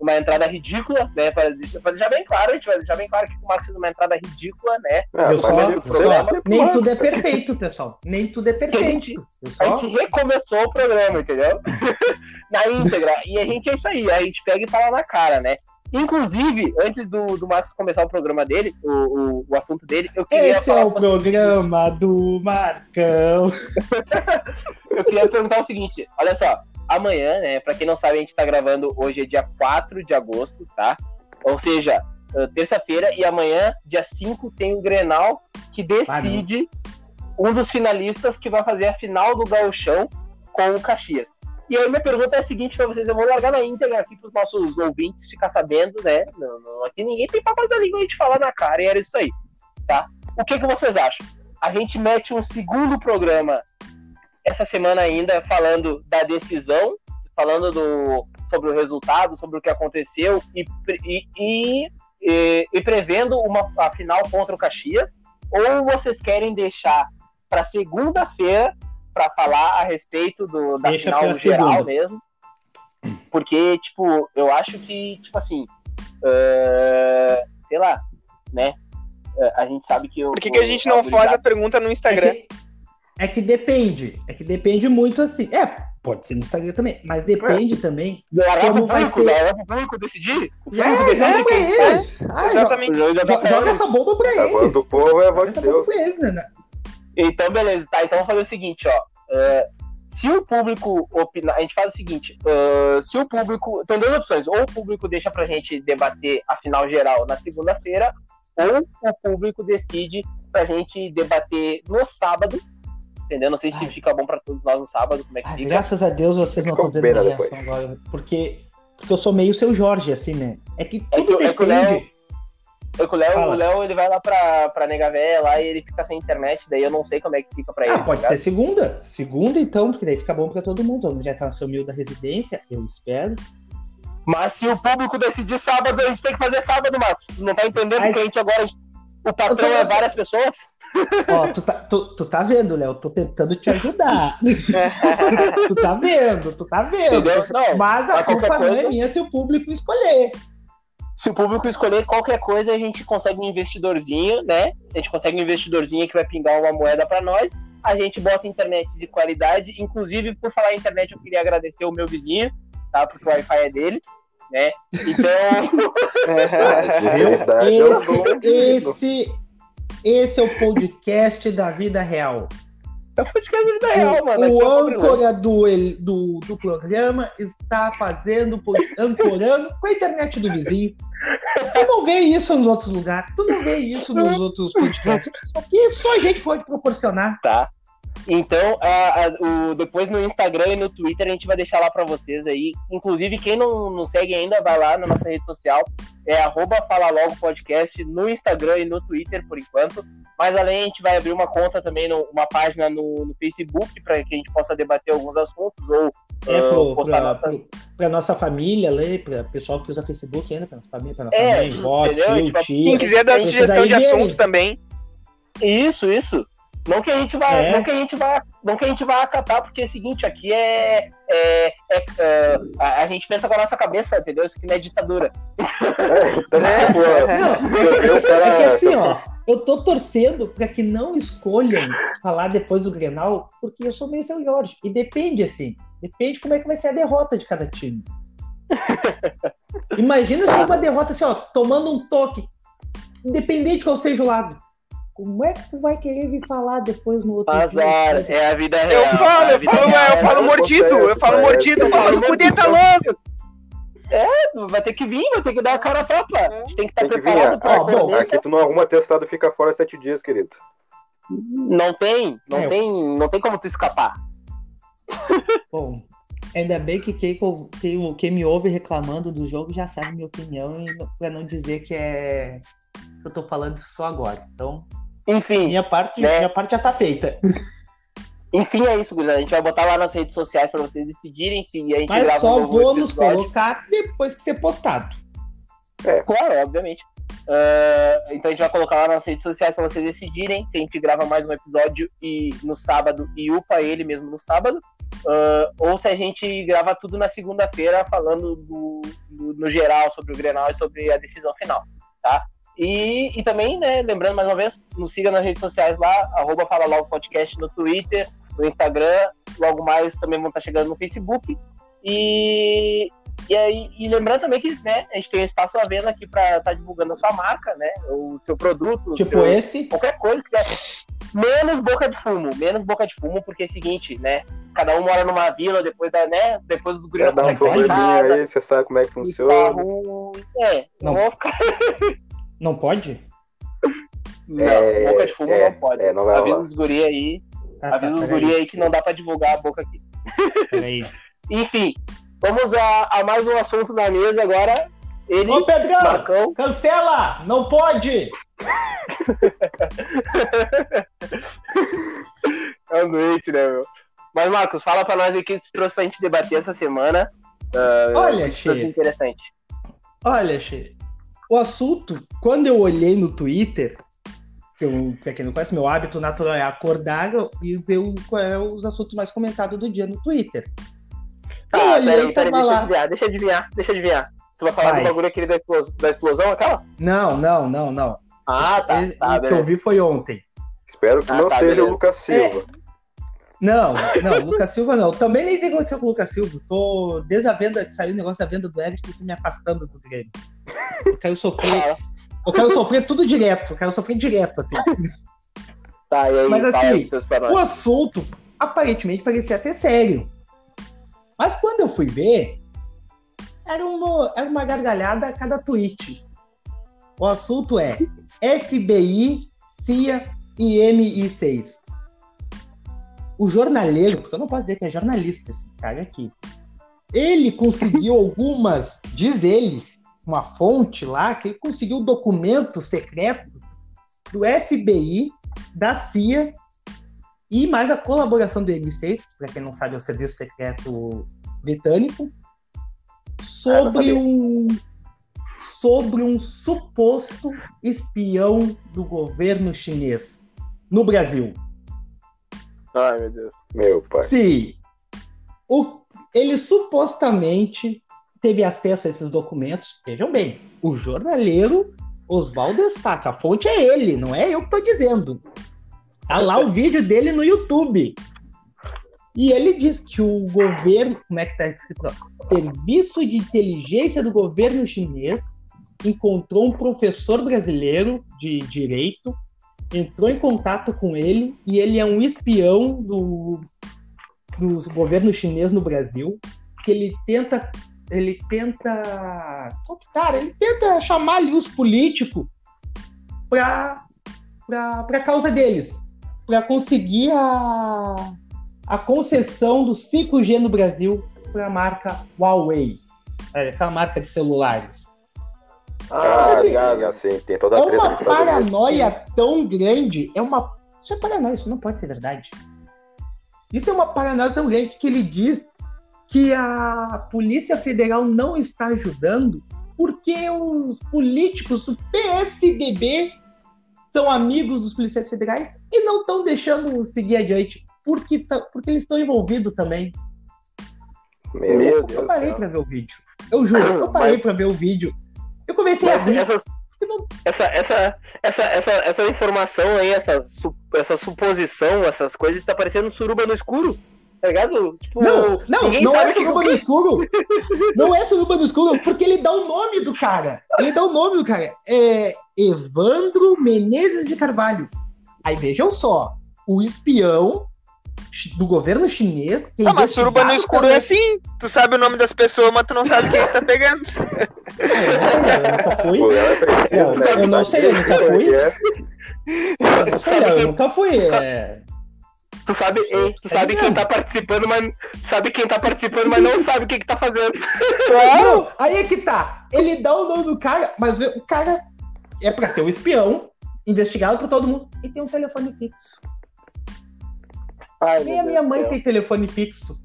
A: Uma entrada, ridícula, né? Pra deixar bem claro, a gente vai deixar bem claro que o Marcos fez uma entrada ridícula, né?
C: Ah,
B: Eu só, nem tudo é perfeito, pessoal. Nem tudo é perfeito.
A: A
B: só,
A: gente recomeçou o programa, entendeu? <laughs> na íntegra. E a gente é isso aí, a gente pega e fala na cara, né? Inclusive, antes do, do Marcos começar o programa dele, o, o, o assunto dele, eu queria
B: esse
A: falar
B: é o programa do Marcão. <laughs>
A: eu queria perguntar o seguinte, olha só, amanhã, né, pra quem não sabe, a gente tá gravando hoje é dia 4 de agosto, tá? Ou seja, eh, terça-feira e amanhã, dia 5, tem o Grenal que decide um dos finalistas que vai fazer a final do Gauchão com o Caxias. E aí minha pergunta é a seguinte pra vocês, eu vou largar na íntegra aqui pros nossos ouvintes ficar sabendo, né? Não, não- aqui ninguém tem papas da língua a gente falar na cara, e era isso aí, tá? O que, que vocês acham? A gente mete um segundo programa essa semana ainda falando da decisão, falando do, sobre o resultado, sobre o que aconteceu e, e, e, e- e prevendo uma a final contra o Caxias, ou vocês querem deixar para segunda-feira para falar a respeito do, da
B: Deixa
A: final geral
B: segunda.
A: mesmo? Porque, tipo, eu acho que, tipo assim, eh, sei lá, né? Eh, A gente sabe que o.
D: Por que, que a gente não faz a pergunta no
B: É
D: Instagram?
B: É que depende. É que depende muito assim. É, pode ser no Instagram também, mas depende também.
A: Largar pro
B: como vai
A: público,
B: ser?
A: largar pro público decidir? O
B: É,
A: público decide
B: joga pra
A: quem
B: eles. Ah,
D: Exatamente.
A: joga- joga
B: essa bomba pra
C: A voz
B: eles.
C: do povo é a voz de Deus.
B: eles, né?
A: Então, beleza. Tá, então vamos fazer o seguinte, ó. É, se o público opinar, a gente faz o seguinte: é, se o público. Tem duas opções. Ou o público deixa pra gente debater a final geral na segunda-feira, ou o público decide pra gente debater no sábado. Entendeu? Não sei se
B: Ai.
A: fica bom pra todos nós no sábado, como é que
B: Ah,
A: fica.
B: graças a Deus vocês não estão vendo minha reação agora. Porque, porque eu sou meio seu Jorge, assim, né? É que
A: É
B: tudo
A: que- é que o
B: depende.
A: Léo- Foi com o Léo, o Léo ele vai lá pra, pra Nega Véia lá e ele fica sem internet, daí eu não sei como é que fica pra ele.
B: Ah,
A: tá
B: pode
A: ligado?
B: ser segunda. Segunda, então, porque daí fica bom pra todo mundo. Todo mundo já tá no seu mil da residência, eu espero.
A: Mas se o público decidir sábado, a gente tem que fazer sábado, Marcos. Não tá entendendo
B: Ai.
A: que a gente agora. O patrão é várias pessoas?
B: Ó, tu tá, tu, tu tá vendo, Léo? Tô tentando te ajudar. <laughs> tu tá vendo, tu tá vendo.
A: Entendeu? Não.
B: Mas a culpa não é
A: coisa-
B: minha se o público escolher.
A: Se o público escolher qualquer coisa, a gente consegue um investidorzinho, né? A gente consegue um investidorzinho que vai pingar uma moeda pra nós. A gente bota internet de qualidade. Inclusive, por falar em internet, eu queria agradecer o meu vizinho, tá? Porque o Wi-Fi é dele, né? Então.
B: Viu? <laughs> <laughs>
C: Verdade, um
B: Esse,
C: ouvido.
B: esse, esse é o podcast da vida real.
A: É o podcast da vida real, mano. É
B: o âncora do, do, do programa está fazendo, ancorando com a internet do vizinho. Tu não vê isso nos outros lugares, tu não vê isso nos <laughs> outros podcasts. Isso aqui só a gente pode proporcionar.
A: tá? Então, a- a- o, depois no Instagram e no Twitter a gente vai deixar lá pra vocês aí. Inclusive, quem não, não segue ainda, vai lá na nossa rede social. É arroba Fala Logo Podcast no Instagram e no Twitter, por enquanto. Mas além, a gente vai abrir uma conta também, no- uma página no, no Facebook, para que a gente possa debater alguns assuntos ou
B: É pro,
A: postar
B: pra,
A: nossas...
B: nossa família, ler, pra pessoal que usa Facebook ainda, pra nossa família, pra nossa
A: É,
B: mãe, vó, tio,
A: Tipo,
B: tia.
D: Quem quiser dar sugestão de
B: vem.
D: assunto também.
A: Isso, isso. Não que a gente vai,
B: É.
A: não que a gente vai, não que a gente vai acatar, porque é o seguinte, aqui é, é, é, é, a, a gente pensa com a nossa cabeça, entendeu? Isso aqui não é ditadura.
C: É,
D: É. <laughs>
B: assim, ó, eu tô torcendo pra que não escolham falar depois do Grenal, porque eu sou meio seu Jorge. E depende, assim, depende como é que vai ser a derrota de cada time. <laughs> Imagina se uma derrota assim, ó, tomando um toque, independente qual seja o lado. Como é que tu vai querer vir falar depois no outro
A: Azar,
B: dia?
A: é a vida real.
D: Eu falo,
A: é
D: eu falo,
A: real.
D: eu falo mordido, eu falo mordido, eu falo, o tá louco.
A: Vai ter que vir, vai ter que dar a cara a tapa. A gente tem que estar
C: Tem que vir,
A: preparado
C: ó.
A: para
B: Ó, bom,
C: Aqui tu não arruma testado fica fora sete dias, querido.
A: Não tem, não
B: É.
A: tem, não tem como tu escapar. <laughs>
B: Bom, ainda bem que quem, quem, quem me ouve reclamando do jogo já sabe minha opinião, e pra não dizer que é. que eu tô falando isso só agora. Então,
A: Enfim,
B: minha parte,
A: Né?
B: minha parte já tá feita.
A: enfim é isso, gurizada. A gente vai botar lá nas redes sociais para vocês decidirem se a gente
B: Mas
A: grava
B: só
A: um novo
B: nos
A: episódio.
B: colocar depois que ser postado.
A: Claro, obviamente. Ah, então a gente vai colocar lá nas redes sociais para vocês decidirem se a gente grava mais um episódio e no sábado e upa ele mesmo no sábado, ah, ou se a gente grava tudo na segunda-feira falando do, do- no geral sobre o Grenal e sobre a decisão final, tá? E, e também, né, lembrando mais uma vez, nos siga nas redes sociais lá, arroba Fala Logo Podcast no Twitter, no Instagram, logo mais também vão estar chegando no Facebook. E, e, aí, e lembrando também que né, a gente tem um espaço à venda aqui para estar divulgando a sua marca, né? O seu produto,
B: Tipo
A: seu-
B: esse.
A: qualquer coisa que der. Menos boca de fumo, menos boca de fumo, porque é o seguinte, né? Cada um mora numa vila, depois da, né? Depois dos gringos
C: dar um
A: conseguem sair de
C: probleminha
A: casa,
C: aí, você sabe como é que
A: e
C: funciona.
A: carro- É, Não. vou ficar. <laughs>
B: Não pode?
A: Não,
C: É,
A: boca de fumo
C: é,
A: não pode.
C: é, não vai
A: Avisa os guri aí,
B: Ah,
A: avisa os
B: peraí,
A: guri aí que não dá pra divulgar a boca aqui. <laughs>
B: peraí.
A: Enfim, vamos a, a mais um assunto da mesa agora. Ele,
B: Ô, Pedrão!
A: Marcão,
B: Cancela! Não pode! <laughs>
A: é um doente, né, meu? Mas, Marcos, fala pra nós aí o que tu trouxe pra gente debater essa semana. Ah,
B: Olha, Che,
A: interessante.
B: olha, Che. O assunto, quando eu olhei no Twitter, que eu, pra quem não conhece, meu hábito natural é acordar e ver o- qual é os assuntos mais comentados do dia no Twitter.
A: Tá,
B: eu olhei,
A: peraí, peraí,
B: tava
A: deixa eu adivinhar, deixa eu adivinhar, deixa eu adivinhar. Tu vai falar
B: Vai.
A: do bagulho aquele da explosão, da explosão aquela?
B: Não, não, não, não.
A: Ah, tá,
B: Esse-
A: tá,
B: o que eu
A: beleza.
B: vi foi ontem.
C: Espero que
A: Ah,
C: não
A: tá,
C: seja
A: beleza.
C: o Lucas Silva.
B: Não, <laughs> não, Lucas Silva não. Também nem sei o que aconteceu com o Lucas Silva. Tô, desde a venda, que saiu o negócio da venda do Everton, tô me afastando do Grêmio. Eu quero sofrer, eu quero sofrer tudo direto, eu quero sofrer direto, assim.
A: Tá, e aí,
B: Mas assim,
A: nós.
B: O assunto aparentemente parecia ser sério. Mas quando eu fui ver, era uma, era uma gargalhada a cada tweet. O assunto é FBI, CIA e MI6. O jornaleiro, porque eu não posso dizer que é jornalista esse cara aqui, ele conseguiu <laughs> algumas, diz ele, uma fonte lá que ele conseguiu documentos secretos do FBI, da CIA e mais a colaboração do MI6, para quem não sabe, é o Serviço Secreto Britânico, sobre um sobre um suposto espião do governo chinês no Brasil.
A: Ai, meu Deus.
C: Meu pai.
B: Sim. O, ele supostamente teve acesso a esses documentos. Vejam bem, o jornaleiro Oswaldo destaca. A fonte é ele, não é eu que estou dizendo. Tá lá o vídeo dele no YouTube. E ele diz que o governo, como é que tá escrito? Serviço de inteligência do governo chinês encontrou um professor brasileiro de direito, entrou em contato com ele e ele é um espião do, do governo chinês no Brasil, que ele tenta ele tenta cara, ele tenta chamar ali os políticos para para causa deles, para conseguir a a concessão do 5G no Brasil para a marca Huawei, é, aquela marca de celulares.
C: Ah, assim, assim, tem toda a
B: é uma paranoia tão grande, é uma. Isso é paranoia, isso não pode ser verdade. Isso é uma paranoia tão grande que ele diz que a Polícia Federal não está ajudando porque os políticos do PSDB são amigos dos policiais federais e não estão deixando seguir adiante porque, tá, porque eles estão envolvidos também.
C: Meu
B: eu,
C: Deus
B: eu parei para ver o vídeo. Eu juro, eu parei
A: Mas-
B: para ver o vídeo. Eu comecei a
A: Mas
B: rir.
A: essas,
B: não-
A: essa, essa, essa, essa, essa informação aí, essa, essa suposição, essas coisas, tá parecendo suruba no escuro. Tá ligado? Tipo,
B: Não, não, não é
A: o que-
B: suruba no escuro. <laughs> Não é suruba no escuro, porque ele dá o nome do cara. Ele dá o nome do cara. É Evandro Menezes de Carvalho. Aí vejam só, o espião do governo chinês. Que é
D: Ah, mas suruba no escuro
B: também-
D: é assim. Tu sabe o nome das pessoas, mas tu não sabe quem tá pegando.
B: É, eu nunca fui.
C: É
B: Eu- eu não sei, eu nunca
C: é
B: fui.
C: que é?
B: Eu não sei, eu nunca fui. é.
A: Tu sabe, hein, tu sabe quem tá participando, mas sabe quem tá participando, mas não sabe o que, que tá fazendo.
B: Não, <laughs> aí é que tá. Ele dá o nome do cara, mas o cara é pra ser um espião, investigado por todo mundo, e tem um telefone fixo.
A: Ai,
B: Nem a minha
A: Deus
B: mãe tem telefone fixo.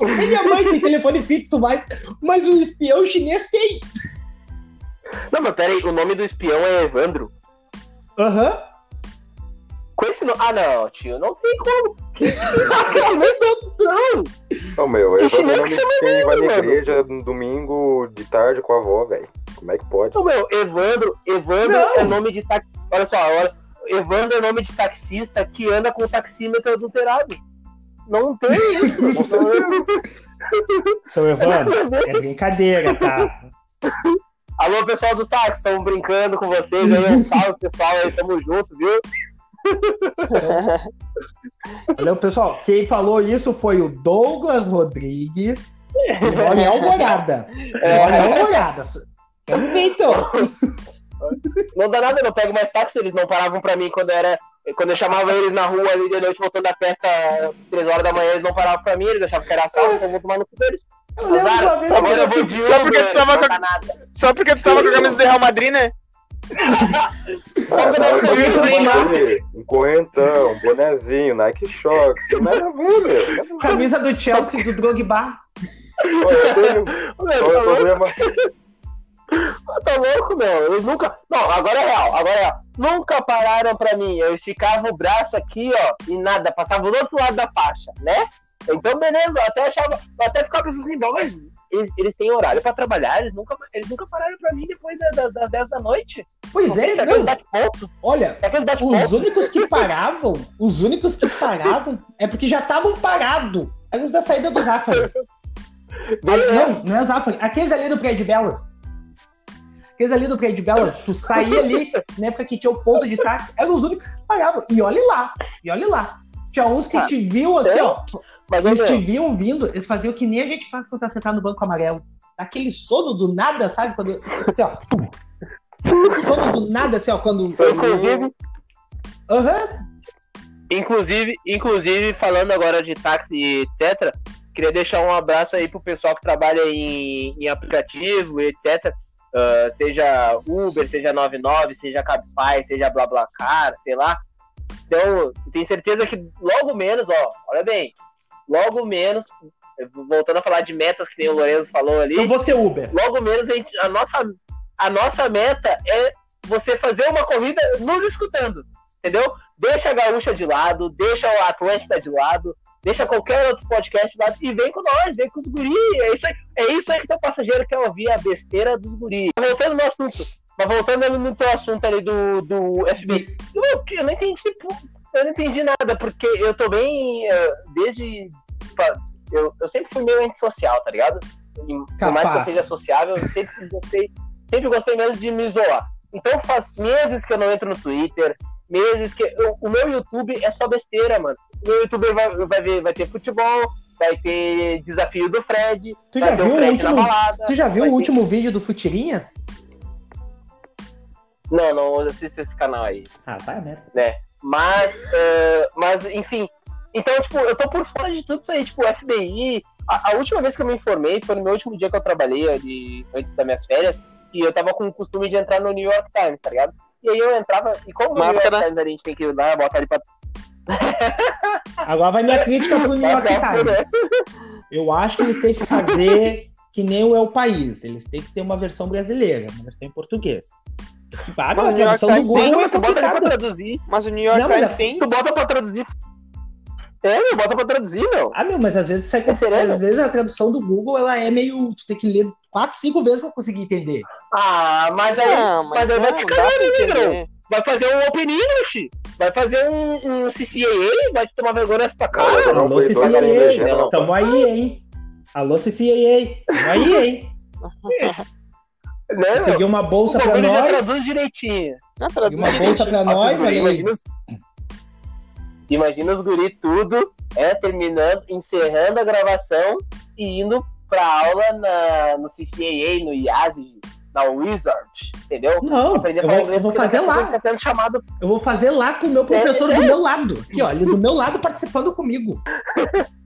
B: Nem minha mãe tem telefone fixo, mas, mas o espião chinês tem.
A: Não, mas pera aí, o nome do espião é Evandro.
B: Aham.
A: Com esse nome. Ah, não, tio, não tem como. <laughs> não,
C: meu, eu vou
A: chinês
C: nome quem vai na igreja no domingo de tarde com a avó, velho. Como é que pode?
A: não, meu, Evandro, Evandro
B: Não.
A: é nome de taxista. Olha só, olha. Evandro é nome de taxista que anda com o taxímetro adulterado. Não tem isso.
B: Seu Evandro, é brincadeira, tá?
A: Alô, pessoal dos táxis, estamos brincando com vocês aí. Um salve, pessoal, aí, tamo junto, viu?
B: Valeu, pessoal. Quem falou isso foi o Douglas Rodrigues. Olha, é Alvorada. Olha, Alvorada. Vamos ver então.
A: Não dá nada, eu não pego mais táxi, eles não paravam pra mim quando era. Quando eu chamava eles na rua ali de noite voltando da festa, 3 horas da manhã, eles não paravam pra mim, eles achavam que era assalto, então eu vou tomar no cu deles.
B: Eu lembro
A: Azar,
B: uma vez
A: agora eu
B: que
A: vou de
D: Só porque tu tava com. Só porque tu tava com a camisa do Real Madrid, né?
C: Um um correntão, um bonezinho, Nike Shox. Nada a ver, meu.
B: camisa do Chelsea do Drogba.
C: Pô, eu tenho
A: tá. Tá louco, meu. Eles nunca. Não, agora é real, agora é real. Nunca pararam pra mim. Eu esticava o braço aqui, ó, e nada, passava do outro lado da faixa, né? Então, beleza, eu até achava. Eu até ficava pensando assim, bom, mas eles, eles têm horário pra trabalhar, eles nunca, eles nunca pararam pra mim depois da- da- das 10 da noite.
B: Pois
A: Não
B: é,
A: é
B: não.
A: bate-ponto.
B: Olha,
A: É
B: os únicos que paravam, os únicos que paravam é porque já estavam parados. Eram os da saída do Zafari. <laughs> Não, não é Zafari. Aqueles ali do Prédio de Belas. Aqueles ali do Prédio de Belas, tu saía ali, na época que tinha o ponto de táxi, eram os únicos que paravam. E olhe lá, e olhe lá. Tinha uns que
A: Ah,
B: te viu assim, ó.
A: Mas,
B: Eles te viam vindo, eles faziam que nem a gente faz quando tá sentado no banco amarelo. Aquele sono do nada, sabe? Quando. Assim, ó. Sono do nada, assim, ó. Quando.
A: inclusive,
B: Aham.
A: Inclusive, inclusive, falando agora de táxi e etc., queria deixar um abraço aí pro pessoal que trabalha em, em aplicativo etc. Uh, seja Uber, seja 99, seja Cabify, seja BlaBlaCar, sei lá. Então, tenho certeza que logo menos, ó, olha bem, logo menos, voltando a falar de metas que nem o Lorenzo falou ali.
B: Eu vou ser Uber.
A: Logo menos a, gente, a, nossa, a nossa meta é você fazer uma corrida nos escutando, entendeu? Deixa a Gaúcha de lado, deixa o Atlântida de lado, deixa qualquer outro podcast lado e vem com nós, vem com os guri. É isso aí, é isso aí que teu passageiro quer ouvir, a besteira dos guri. Voltando no assunto, mas voltando no teu assunto ali do, do FBI, eu, eu não entendi, eu não entendi nada, porque eu tô bem, eh, desde, eu, eu sempre fui meio antissocial, tá ligado? Por mais que eu seja sociável, eu sempre gostei, sempre gostei mesmo de me isolar. Então faz meses que eu não entro no Twitter, meses que. Eu, o meu YouTube é só besteira, mano. O meu YouTube vai, vai, ver, vai ter futebol, vai ter desafio do Fred.
B: Tu já viu o, o último, balada, tu já viu o ter... último vídeo do Futirinhas?
A: Não, não assisto esse canal aí.
B: Ah, vai merda.
A: Né? Mas, uh, mas, enfim. Então, tipo, eu tô por fora de tudo isso aí, tipo, FBI. A, a, última vez que eu me informei foi no meu último dia que eu trabalhei, de, antes das minhas férias, e eu tava com o costume de entrar no New York Times, tá ligado? E aí eu entrava, e como
D: Máscara.
A: o New York Times a gente tem que lá, botar ele pra.
B: Agora vai minha <laughs> crítica pro New York Times. Eu acho que eles têm que fazer que nem o É o País. Eles têm que ter uma versão brasileira, uma versão em português.
A: Que paga a tradução do Google é complicado. traduzir.
D: Mas o New York
A: não,
D: Times tem.
A: Tu bota pra traduzir. É, meu, bota pra traduzir, meu.
B: Ah, meu, mas às vezes, é às vezes a tradução do Google ela é meio. Tu tem que ler quatro, cinco vezes pra conseguir entender.
A: Ah, mas aí, não, mas, mas aí vai ficar né, Vai fazer um Open English, vai fazer um, um CCAA, vai tomar vergonha nessa cara.
B: Alô, CCAA, tamo aí, hein? Alô, CCAA, tamo aí, hein? <laughs> Não, Conseguiu uma bolsa pra nós.
A: traduz direitinho.
B: Conseguiu uma bolsa pra nós, aí.
A: Imagina imagina os guri tudo, é, terminando, encerrando a gravação e indo pra aula na, no CCAA, no IASI, na Wizard, entendeu?
B: Não, eu vou, eu vou fazer lá.
A: Tá chamado...
B: Eu vou fazer lá com o meu professor é, do meu lado. Aqui, ó, ele do meu lado participando comigo. <laughs>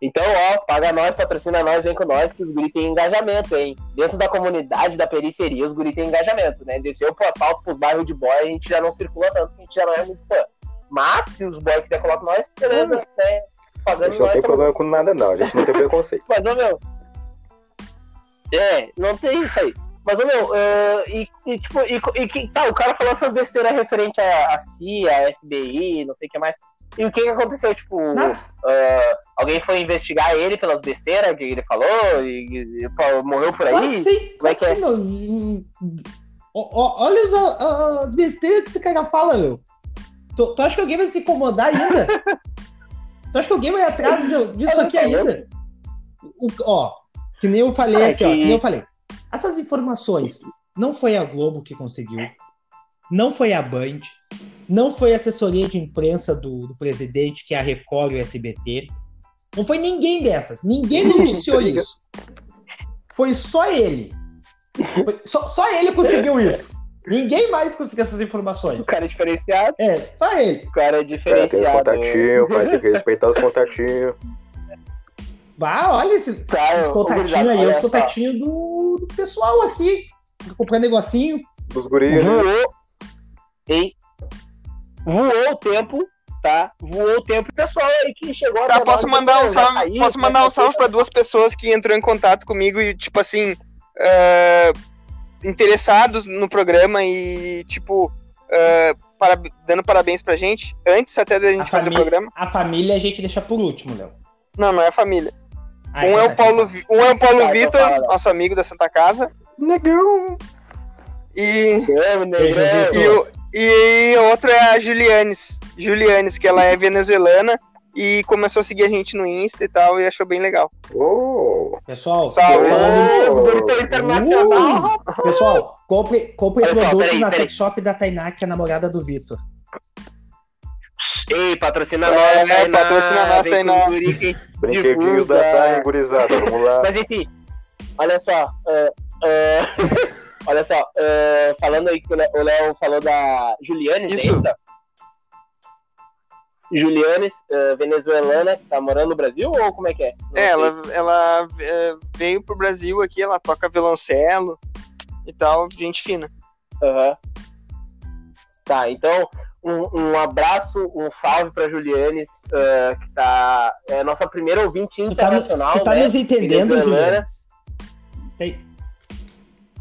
A: Então, ó, paga nós, patrocina nós, vem com nós, que os guri tem engajamento, hein? Dentro da comunidade, da periferia, os guri tem engajamento, né? Desceu pro asfalto, pros bairros de boy, a gente já não circula tanto, a gente já não é muito fã. Mas, se os boys quiserem colocar nós, beleza, né?
C: Pagando a gente não tem problema com nada, não. A gente não tem <laughs> preconceito.
A: Mas, ô meu. É, não tem isso aí. Mas, ô meu, uh, e, e, tipo, e, e, tá, o cara falou essas besteiras referente a, a CIA, a FBI, não sei o que mais. E o que, que aconteceu? Tipo, uh, alguém foi investigar ele pelas besteiras que ele falou e, e, e morreu por aí?
B: Ah, sim, Como é que é? Olha as, as besteiras que esse cara fala, meu. Tu, tu acha que alguém vai se incomodar ainda? <laughs> tu acha que alguém vai atrás disso aqui ainda? O, ó, que nem eu falei é assim, ó, que nem eu falei. Essas informações não foi a Globo que conseguiu, não foi a Band, não foi a assessoria de imprensa do, do presidente, que é a Record e o SBT. Não foi ninguém dessas. Ninguém <laughs> noticiou isso. Foi só ele. Foi, só, só ele conseguiu isso. Ninguém mais conseguiu essas informações.
A: O cara é diferenciado?
B: É, só ele.
A: O cara é diferenciado. É, tem
C: contatinho, vai ter que respeitar os contatinhos. <laughs>
B: Bah, olha esses, tá, esses contatinhos aí, os contatinhos do, do, pessoal aqui. Comprando negocinho.
C: Dos guris.
A: Voou. Hein? Voou o tempo, tá? Voou o tempo. O pessoal aí que chegou
D: tá, posso mandar um salve, sair, posso mandar um salve para duas pessoas que entrou em contato comigo e, tipo assim. Uh interessados no programa e, tipo, uh, para, dando parabéns pra gente, antes até da gente a fazer família, o programa.
B: A família a gente deixa por último, Léo.
D: Não, não é a família. Ah, um, é o Paulo, um é o Paulo Vitor, então nosso amigo da Santa Casa.
A: Negão.
D: E, e, o, e outro é a Julianes. Julianes, que ela é venezuelana e começou a seguir a gente no Insta e tal, e achou bem legal.
C: Oh.
B: Pessoal,
D: Salve.
B: Uh, internacional. Uh. Pessoal, compre, compre Olha produtos só, na sex shop da Tainá, que é a namorada do Vitor.
A: Ei, patrocina é, nós,
D: né? Patrocina nós, Tainá.
C: Brinquedinho da Tainá, gurizada, vamos lá.
A: Mas enfim, olha só. Uh, <laughs> uh, olha só, uh, falando aí que o Léo falou da Juliane,
D: Isso.
A: Né, Julianes, uh, venezuelana, que tá morando no Brasil, ou como é que é? Não
D: É, ela, ela é, veio pro Brasil aqui, ela toca violoncelo e tal, gente fina.
A: Aham. Tá, então, um, um abraço, um salve pra Julianes, uh, que tá. É a nossa primeira ouvinte
B: Tu tá,
A: internacional.
B: tu tá
A: né?
B: nos entendendo? Tem-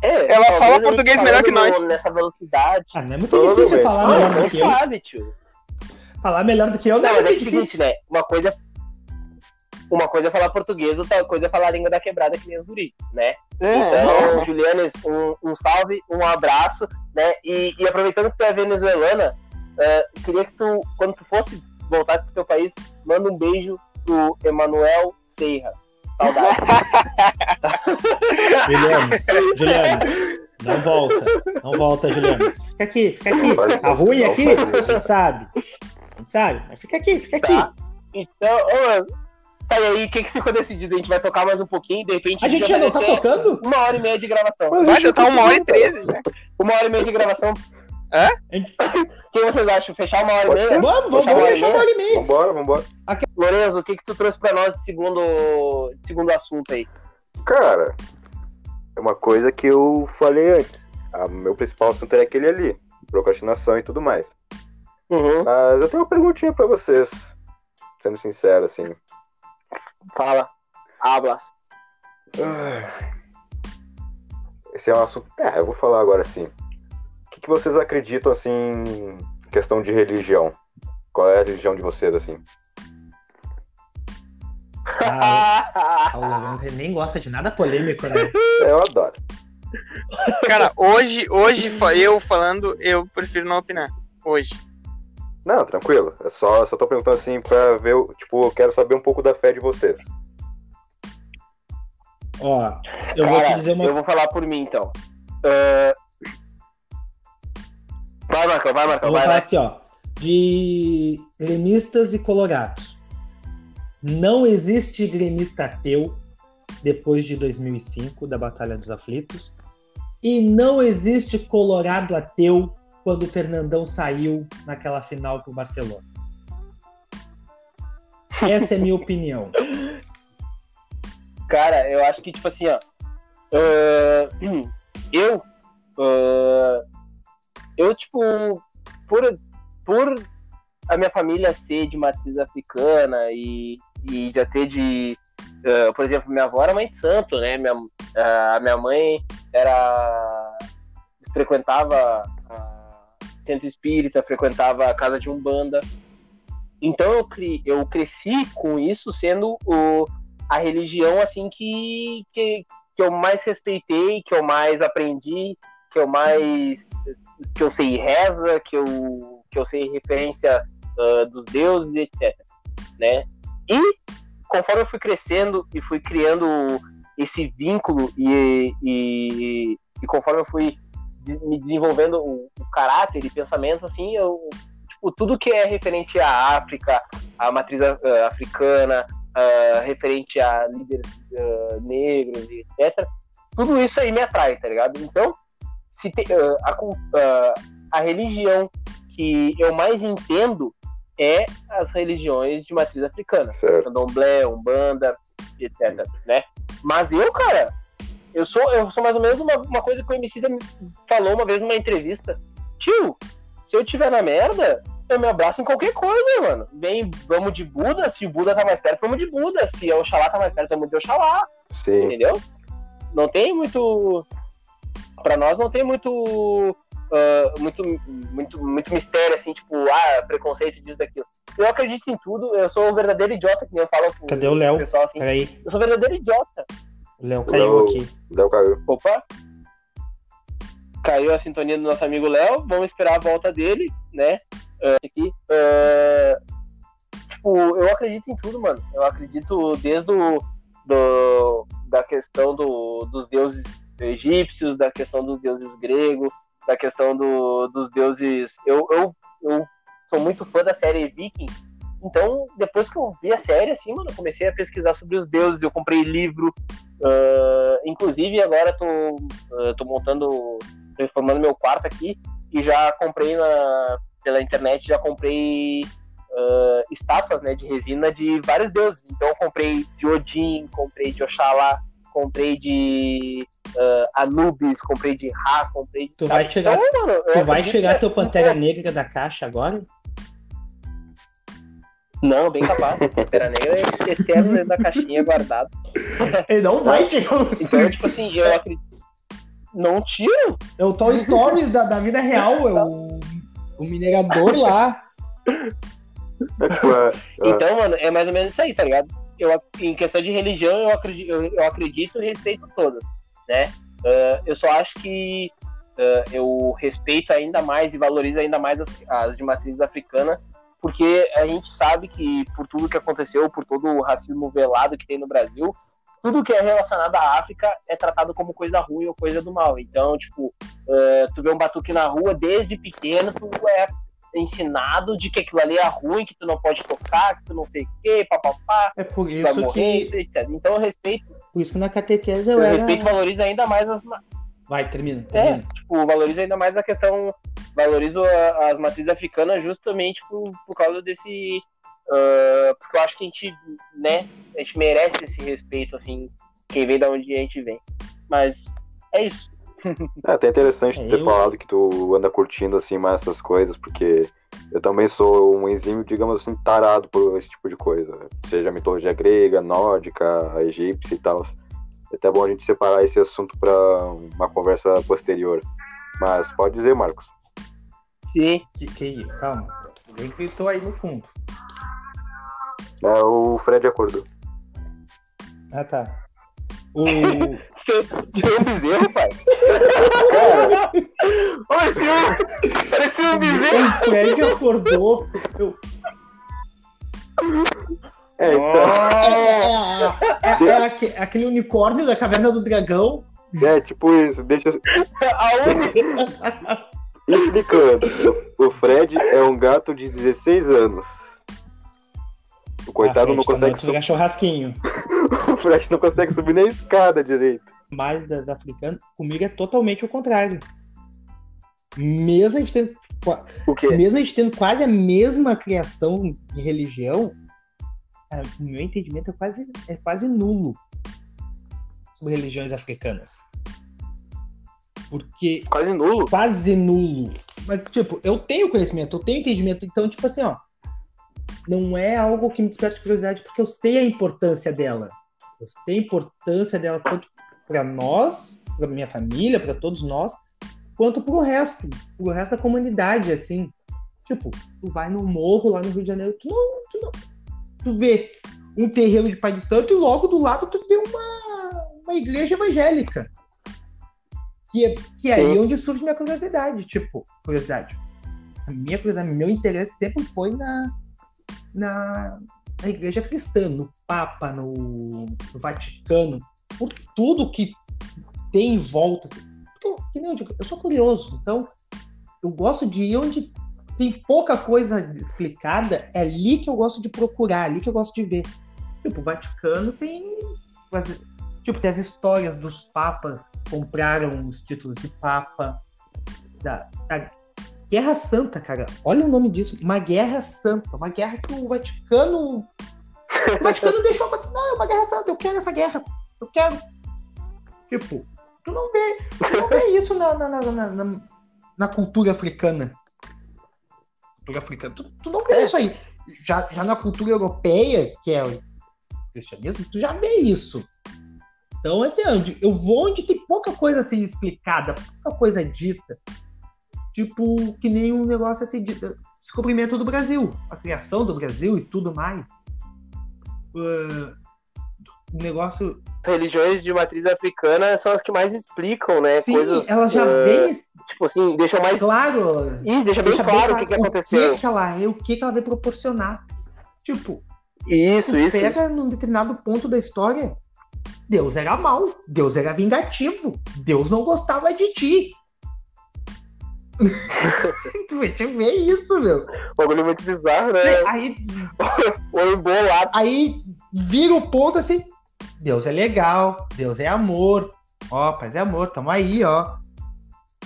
A: É,
D: Ela fala português melhor que nós.
A: Nessa velocidade.
B: Ah, não é muito difícil falar
A: Ah,
B: melhor
A: não
B: eu.
A: sabe, tio.
B: Falar melhor do que eu não,
A: Não,
B: é
A: mas é é o seguinte,
B: difícil.
A: né? Uma coisa. Uma coisa é falar português, outra coisa é falar a língua da quebrada que nem os guri, né?
D: É,
A: Então, Julianes, um, um salve, um abraço, né? E, e aproveitando que tu é venezuelana, eh, queria que tu, quando tu fosse voltasse pro teu país, manda um beijo pro Emanuel Serra. Saudade. <laughs>
B: Juliano, Juliano, não volta. Não volta, Juliano. Fica aqui, fica aqui. Tá ruim aqui? A gente sabe. A sabe, mas fica aqui, fica aqui.
A: Tá. Então, ô, tá e aí, o que, que ficou decidido? A gente vai tocar mais um pouquinho, de repente
B: A gente já não tá tocando?
A: uma hora e meia de gravação.
D: vai já tá uma hora e treze já. <laughs>
A: Uma hora e meia de gravação.
D: Hã?
A: O <laughs> que vocês acham? Fechar uma hora e meia?
B: Vamos, vamos,
A: Fechar
B: vamos
A: uma hora e meia?
B: hora e meia.
C: Vambora, vambora.
A: Lorenzo, o que, que tu trouxe pra nós de segundo, de segundo assunto aí?
C: Cara, é uma coisa que eu falei antes. O meu principal assunto era aquele ali. Procrastinação e tudo mais.
A: Uhum.
C: Mas eu tenho uma perguntinha pra vocês. Sendo sincero, assim.
A: Fala. Hablas.
C: Esse é um assunto. É, eu vou falar agora assim. O que, que vocês acreditam, assim, em questão de religião? Qual é a religião de vocês, assim?
B: Ah, o nem gosta de nada polêmico, né?
C: É, eu adoro.
D: Cara, hoje, hoje eu falando, eu prefiro não opinar. Hoje.
C: Não, tranquilo. É só, só tô perguntando assim pra ver. o- Tipo, eu quero saber um pouco da fé de vocês.
B: Ó, eu vou
A: Cara,
B: te dizer uma
A: eu vou falar por mim, então. Ah, Vai, Marcão, vai,
B: Eu
A: Marcão,
B: vou
A: vai,
B: falar
A: vai.
B: assim, ó. De gremistas e colorados. Não existe gremista ateu depois de 2005, da Batalha dos Aflitos. E não existe colorado ateu quando o Fernandão saiu naquela final pro Barcelona. Essa é a minha opinião. <laughs>
A: Cara, eu acho que, tipo assim, ó. ah, <clears throat> eu. ah, eu, tipo, por, por a minha família ser de matriz africana e, e já ter de. ah, por exemplo, minha avó era mãe de santo, né? Minha, a minha mãe era. frequentava centro espírita, frequentava a casa de umbanda. Então eu, cri, eu cresci com isso sendo o, a religião assim que, que, que eu mais respeitei, que eu mais aprendi, que eu mais que eu sei reza, que eu, que eu sei referência ah, dos deuses, etc. Né? E conforme eu fui crescendo e fui criando esse vínculo e, e, e conforme eu fui me desenvolvendo o, o caráter e pensamento, assim, eu, tipo, tudo que é referente à África, à matriz ah, africana, ah, referente a líderes ah, negros e etc. Tudo isso aí me atrai, tá ligado? Então, se te- a, a religião que eu mais entendo é as religiões de matriz africana.
C: Certo.
A: Candomblé, Umbanda, etc, né? Mas eu, cara, eu sou, eu sou mais ou menos uma, uma coisa que o Emicida me falou uma vez numa entrevista. Tio, se eu tiver na merda, eu me abraço em qualquer coisa, mano. Vem, vamos de Buda, se o Buda tá mais perto, vamos de Buda. Se o Oxalá tá mais perto, vamos de Oxalá,
C: Sim.
A: entendeu? Não tem muito... Pra nós não tem muito... ah, muito, muito, muito mistério, assim, tipo, ah, preconceito disso, daquilo. Eu acredito em tudo, eu sou um verdadeiro idiota, que nem eu falo pro
B: Cadê o Léo?
A: pessoal assim.
B: Peraí,
A: Eu sou um verdadeiro idiota.
B: O Léo caiu
C: Léo-
B: aqui.
C: Léo caiu.
A: Opa! Caiu a sintonia do nosso amigo Léo. Vamos esperar a volta dele, né? Ah, aqui. Ah, tipo, eu acredito em tudo, mano. Eu acredito desde o, do, da questão do, dos deuses egípcios, da questão dos deuses gregos, da questão do, dos deuses. Eu, eu, eu sou muito fã da série Viking. Então, depois que eu vi a série, assim, mano, eu comecei a pesquisar sobre os deuses. Eu comprei livro, ah, inclusive, agora tô, ah, tô montando, tô reformando meu quarto aqui e já comprei na, pela internet, já comprei uh, estátuas né, de resina de vários deuses. Então eu comprei de Odin, comprei de Oxalá, comprei de uh, Anubis, comprei de Ra, comprei de.
B: Tu vai tirar,
A: então, mano,
B: tu vai tirar teu Pantera Negra da caixa agora?
A: Não, bem capaz. Pantera Negra é eterno dentro da caixinha guardado.
B: Ele não vai tirar.
A: Então, tipo assim, eu acredito. Não tiro?
B: É o Toy Story da, da vida real, é o, o minerador lá.
A: então, mano, é mais ou menos isso aí, tá ligado? Eu, em questão de religião, eu acredito, eu, eu acredito e respeito todas, né? Uh, eu só acho que uh, eu respeito ainda mais e valorizo ainda mais as, as de matriz africana, porque a gente sabe que por tudo que aconteceu, por todo o racismo velado que tem no Brasil, tudo que é relacionado à África é tratado como coisa ruim ou coisa do mal. Então, tipo, uh, tu vê um batuque na rua, desde pequeno, tu é ensinado de que aquilo ali é ruim, que tu não pode tocar, que tu não sei o quê, papapá.
B: É por isso morrer,
A: que... etc. Então eu respeito.
B: Por isso que na catequese eu,
A: eu
B: era...
A: respeito e valorizo ainda mais as.
B: Vai, termina, termina.
A: É, tipo, valorizo ainda mais a questão. Valorizo a, as matrizes africanas justamente por, por causa desse Uh, porque eu acho que a gente, né, a gente merece esse respeito, assim, quem vem da onde a gente vem. Mas é isso.
C: É até interessante é ter eu... falado que tu anda curtindo, assim, mais essas coisas, porque eu também sou um exímio, digamos assim, tarado por esse tipo de coisa. Seja a mitologia grega, nórdica, egípcia e tal. É até bom a gente separar esse assunto para uma conversa posterior. Mas pode dizer, Marcos.
B: Sim. Que, que, calma. Ele gritou aí no fundo.
C: É, o Fred acordou.
B: Ah, tá. O...
A: Tem um bezerro, pai? Parecia, parecia um bezerro.
B: O Fred acordou. Eu...
C: É, então...
B: é, é, é, é, aquele unicórnio da caverna do dragão.
C: É, tipo isso. Deixa <laughs> <laughs> Explicando. O Fred é um gato de 16 anos. O coitado não consegue
B: subir. churrasquinho. <laughs>
C: o Fred não consegue subir nem a escada direito.
B: Mas das africanas, comigo é totalmente o contrário. Mesmo a gente tendo. Mesmo a gente tendo quase a mesma criação de religião, o meu entendimento é quase, é quase nulo sobre religiões africanas. Porque.
A: Quase nulo?
B: Quase nulo. Mas, tipo, eu tenho conhecimento, eu tenho entendimento. Então, tipo assim, ó não é algo que me desperte curiosidade, porque eu sei a importância dela. Eu sei a importância dela tanto para nós, para minha família, para todos nós, quanto para o resto, para o resto da comunidade, assim. Tipo, tu vai no morro lá no Rio de Janeiro, tu não, tu não, tu vê um terreiro de Pai de Santo e logo do lado tu vê uma, uma igreja evangélica. Que é, que é aí onde surge minha curiosidade, tipo, curiosidade. A minha curiosidade, meu interesse sempre foi na, na, na igreja cristã, no Papa, no, no, Vaticano, por tudo que tem em volta. Porque, que nem eu, digo, eu sou curioso, então eu gosto de ir onde tem pouca coisa explicada, é ali que eu gosto de procurar, é ali que eu gosto de ver. Tipo, o Vaticano tem. Tipo, tem as histórias dos papas que compraram os títulos de papa, da, da Guerra Santa, cara. Olha o nome disso. Uma guerra santa. Uma guerra que o Vaticano. O Vaticano <laughs> deixou. Não, é uma guerra santa. Eu quero essa guerra. Eu quero. Tipo, tu não vê. Tu não vê isso na, na, na, na, na cultura africana. Cultura africana. Tu, tu não vê é. isso aí. Já, já na cultura europeia, que é o cristianismo, tu já vê isso. Então, assim, eu vou onde tem pouca coisa assim explicada, pouca coisa dita. Tipo, que nem um negócio assim de descobrimento do Brasil, a criação do Brasil e tudo mais. Uh, negócio.
A: As religiões de matriz africana são as que mais explicam, né?
B: Sim,
A: coisas.
B: Elas já uh, vêm.
A: Tipo assim, deixam mais.
B: Claro!
A: Isso, deixa, deixa bem claro o que, que aconteceu.
B: O que, que ela é, o que, que ela vai proporcionar. Tipo.
A: Isso, isso.
B: Pega
A: isso.
B: num determinado ponto da história. Deus era mal, Deus era vingativo, Deus não gostava de ti. <laughs> tu vai te ver isso, meu.
A: O bagulho é muito bizarro, né?
B: Aí. <laughs>
A: o embolado.
B: Aí vira o ponto assim. Deus é legal, Deus é amor. Ó, paz é amor, tamo aí, ó.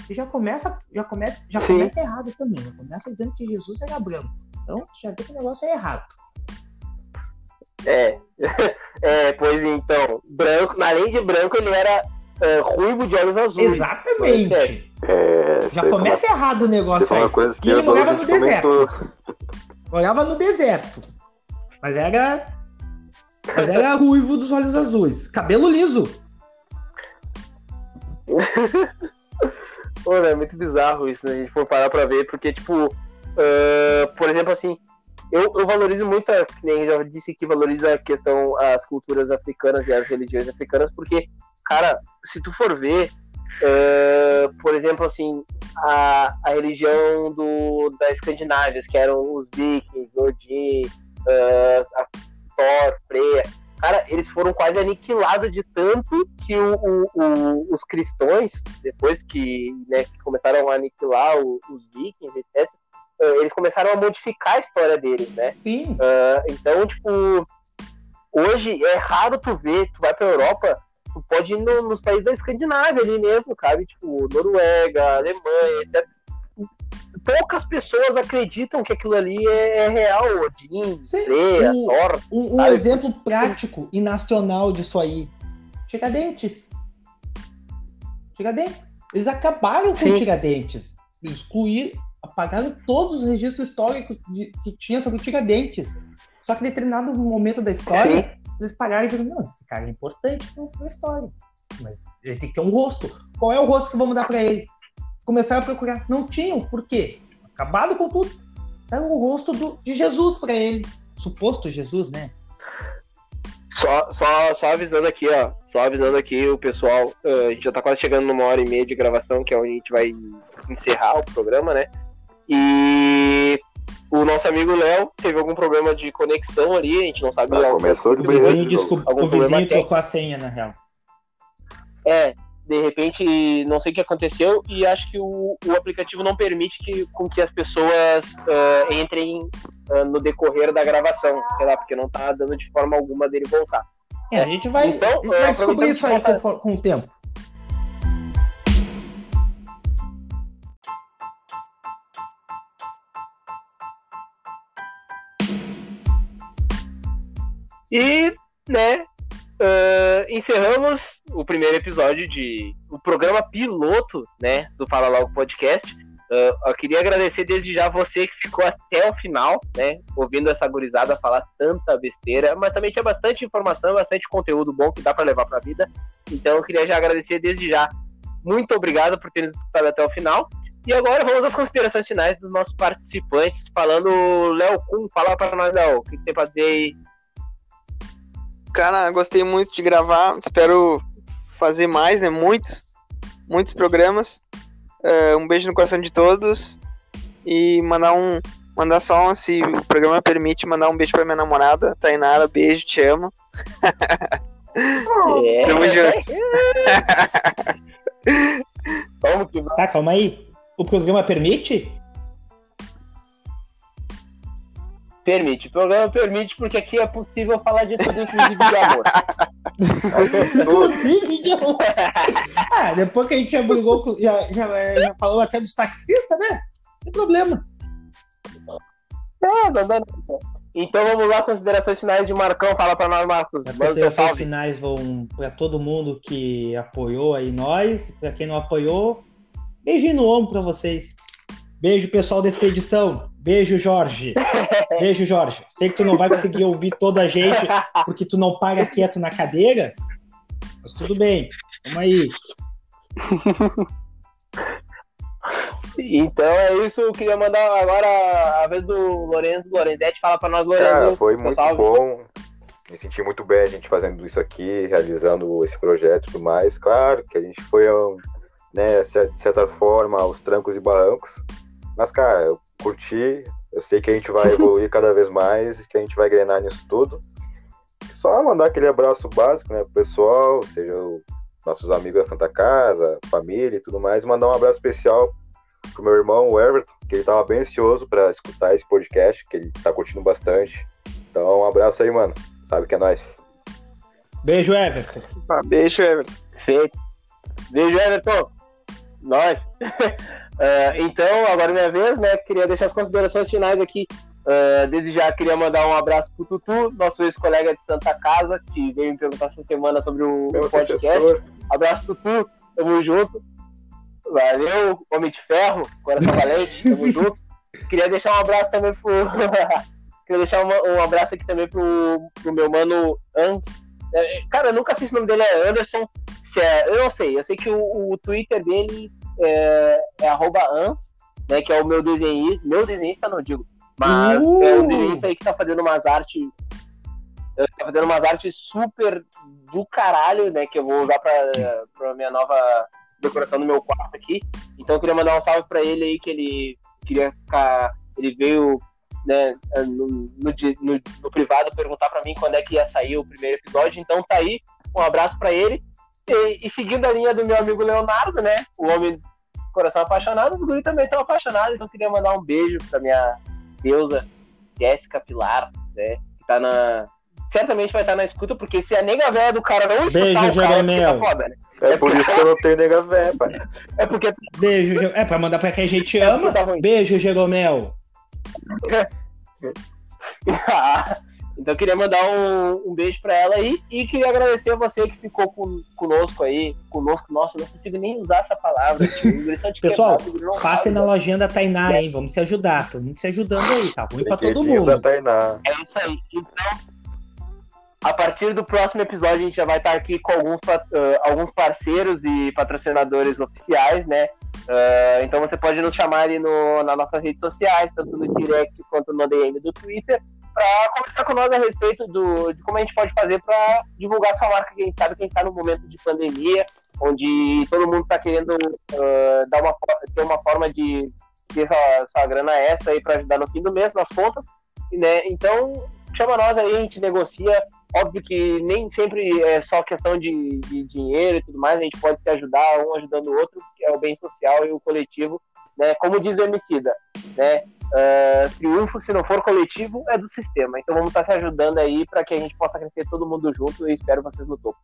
B: E já começa, já começa, já começa errado também. Já começa dizendo que Jesus era branco. Então, já vê que o negócio é errado.
A: É. <laughs> é, pois então, branco, além de branco, ele era uh, ruivo de olhos azuis.
B: Exatamente.
C: É,
B: Já começa errado o negócio
C: é
B: aí.
C: uma coisa que
B: E ele
C: eu
B: morava
C: a
B: no deserto.
C: comentou.
B: Morava no deserto. Mas era. Mas era ruivo dos olhos azuis. Cabelo liso.
A: Pô, é muito bizarro isso, né? A gente for parar pra ver, porque, tipo, uh, por exemplo, assim, eu, eu valorizo muito, a, nem já disse que valoriza a questão, as culturas africanas e as religiões africanas, porque, cara, se tu for ver, uh, por exemplo, assim, a, a religião do, da Escandinávia, que eram os vikings, Odin, uh, Thor, Freya, cara, eles foram quase aniquilados de tanto que o, o- o- os cristãos, depois que, né, que começaram a aniquilar os vikings, etc., eh, eles começaram a modificar a história deles, né?
B: Sim.
A: Ah, então, tipo, hoje é raro tu ver, tu vai pra Europa, tu pode ir no- nos países da Escandinávia ali mesmo, sabe? Tipo, Noruega, Alemanha, etc. Poucas pessoas acreditam que aquilo ali é, é real, Odin,
B: Sim.
A: Freya, Thor.
B: Um, um exemplo prático e nacional disso aí. Tiradentes. Tiradentes. Eles acabaram com
A: Sim.
B: Tiradentes. Excluir, apagaram todos os registros históricos de- que tinha sobre Tiradentes. Só que em determinado momento da história, eles pararam e viram, não, esse cara é importante para a história. Mas ele tem que ter um rosto. Qual é o rosto que vamos dar para ele? Começaram a procurar. Não tinham. Por quê? Acabado com tudo. Era o rosto do- de Jesus para ele. Suposto Jesus, né?
A: Só, só, só avisando aqui, ó. Só avisando aqui o pessoal. eh, a gente já tá quase chegando numa hora e meia de gravação, que é onde a gente vai encerrar o programa, né? E o nosso amigo Léo teve algum problema de conexão ali, a gente não sabe
C: Ah, começou de
B: O vizinho,
C: de novo.
B: descob-
A: Algum
B: o vizinho trocou a senha, na real.
A: É, de repente, não sei o que aconteceu e acho que o, o aplicativo não permite que, com que as pessoas eh, entrem eh, no decorrer da gravação, sei lá, porque não tá dando de forma alguma dele voltar.
B: É, a gente vai,
A: Então,
B: a gente
A: é,
B: vai descobrir
A: aproveitando
B: isso aí
A: que
B: com, com o tempo.
A: E, né, eh, encerramos o primeiro episódio de o programa piloto, né, do Fala Logo Podcast. Eh, eu queria agradecer desde já você que ficou até o final, né, ouvindo essa gurizada falar tanta besteira, mas também tinha bastante informação, bastante conteúdo bom que dá para levar para a vida. Então eu queria já agradecer desde já. Muito obrigado por ter nos escutado até o final. E agora vamos às considerações finais dos nossos participantes, falando Léo Kuhn, fala para nós, Léo, o que tem para dizer aí
D: Cara, gostei muito de gravar. Espero fazer mais, né? Muitos, muitos programas. É, um beijo no coração de todos. E mandar um. Mandar só, se o programa permite, mandar um beijo pra minha namorada, Tainara. Beijo, te amo. <laughs>
A: É.
D: Tamo junto.
A: Vamos que.
B: Tá, calma aí. O programa permite?
A: Permite. O programa permite, porque aqui é possível falar de tudo, inclusive de amor.
B: Inclusive, de amor. <laughs> ah, depois que a gente já brigou, com- já, já, é, já falou até dos taxistas, né? Não tem problema.
A: É, não dá nada. Então vamos lá, considerações finais de Marcão. Fala pra nós, Marcos.
B: As considerações finais vão para todo mundo que apoiou aí nós. Para quem não apoiou, beijinho no ombro para vocês. Beijo, pessoal da expedição. Beijo, Jorge. <laughs> Beijo, Jorge. Sei que tu não vai conseguir ouvir toda a gente porque tu não paga quieto na cadeira, mas tudo bem. Vamos aí.
A: Então é isso. Eu queria mandar agora a vez do Lorenzo. Lorenzetti, fala pra nós, Lorenzo.
C: Cara, foi muito
A: salve.
C: bom. Me senti muito bem a gente fazendo isso aqui, realizando esse projeto e tudo mais. Claro que a gente foi, né, de certa forma, aos trancos e barrancos. Mas, cara, eu curti. Eu sei que a gente vai <laughs> evoluir cada vez mais, que a gente vai engrenar nisso tudo. Só mandar aquele abraço básico, né, pro pessoal, seja os nossos amigos da Santa Casa, família e tudo mais. Mandar um abraço especial pro meu irmão, o Everton, que ele tava bem ansioso para escutar esse podcast, que ele tá curtindo bastante. Então, um abraço aí, mano. Sabe que é nóis.
B: Beijo, Everton.
D: Ah, beijo, Everton.
A: Feito. Beijo, Everton. Nós. <laughs> É, então, agora é minha vez, né? Queria deixar as considerações finais aqui. Uh, desde já queria mandar um abraço pro Tutu, nosso ex-colega de Santa Casa, que veio me perguntar essa semana sobre o
C: Meu
A: podcast.
C: professor.
A: Abraço, Tutu, tamo junto. Valeu, Homem de Ferro, Coração Valente, tamo <laughs> junto. Queria deixar um abraço também pro. <laughs> Queria deixar uma- um abraço aqui também pro, pro meu mano Ans. É, Cara, eu nunca sei se o nome dele é Anderson. Se é, eu não sei, eu sei que o, o Twitter dele é, é arroba Ans, né? Que é o meu desenhista. Meu desenhista não digo. Mas
B: Uh!
A: é um desenhista aí que tá fazendo umas artes. Tá fazendo umas artes super do caralho, né? Que eu vou usar pra, pra minha nova decoração do meu quarto aqui. Então eu queria mandar um salve pra ele aí, que ele queria ficar. Ele veio né, no, no, no- no privado perguntar pra mim quando é que ia sair o primeiro episódio. Então tá aí, um abraço pra ele. E, e seguindo a linha do meu amigo Leonardo, né? O homem coração apaixonado, os guri também estão apaixonados. Então eu queria mandar um beijo pra minha deusa Jéssica Pilar, né? Que tá na. Certamente vai estar na escuta, porque se a nega velha do cara não escutar
B: Beijo,
A: o cara, porque tá foda, né?
C: É por isso que eu não tenho nega véia, pai.
A: É porque
B: Beijo, é pra mandar pra quem a gente
A: É,
B: ama.
A: tá ruim.
B: Beijo, Jeromel. <laughs>
A: então eu queria mandar um, um beijo pra ela aí e queria agradecer a você que ficou com- conosco aí, conosco, nossa, eu não consigo nem usar essa palavra. de
B: Pessoal,
A: não
B: Passem na lojinha da Tainá, hein? Vamos se ajudar. Todo mundo se ajudando aí. Tá ruim pra todo
C: Brinquedinhos da
B: mundo.
C: Tainá.
A: É isso aí. Então, a partir do próximo episódio, a gente já vai estar aqui com alguns, ah, alguns parceiros e patrocinadores oficiais, né? Ah, então você pode nos chamar ali no, nas nossas redes sociais, tanto no direct quanto no DM do Twitter, para conversar nós a respeito do, de como a gente pode fazer para divulgar sua marca, que a gente sabe que a gente está num momento de pandemia, onde todo mundo está querendo ah, dar uma, ter uma forma de ter sua, sua grana extra aí para ajudar no fim do mês, nas contas né? Então, chama nós aí, a gente negocia. Óbvio que nem sempre é só questão de, de dinheiro e tudo mais, a gente pode se ajudar, um ajudando o outro, que é o bem social e o coletivo, né? Como diz o Emicida, né? Ah, triunfo, se não for coletivo, é do sistema. Então vamos estar se ajudando aí para que a gente possa crescer todo mundo junto e espero vocês no topo.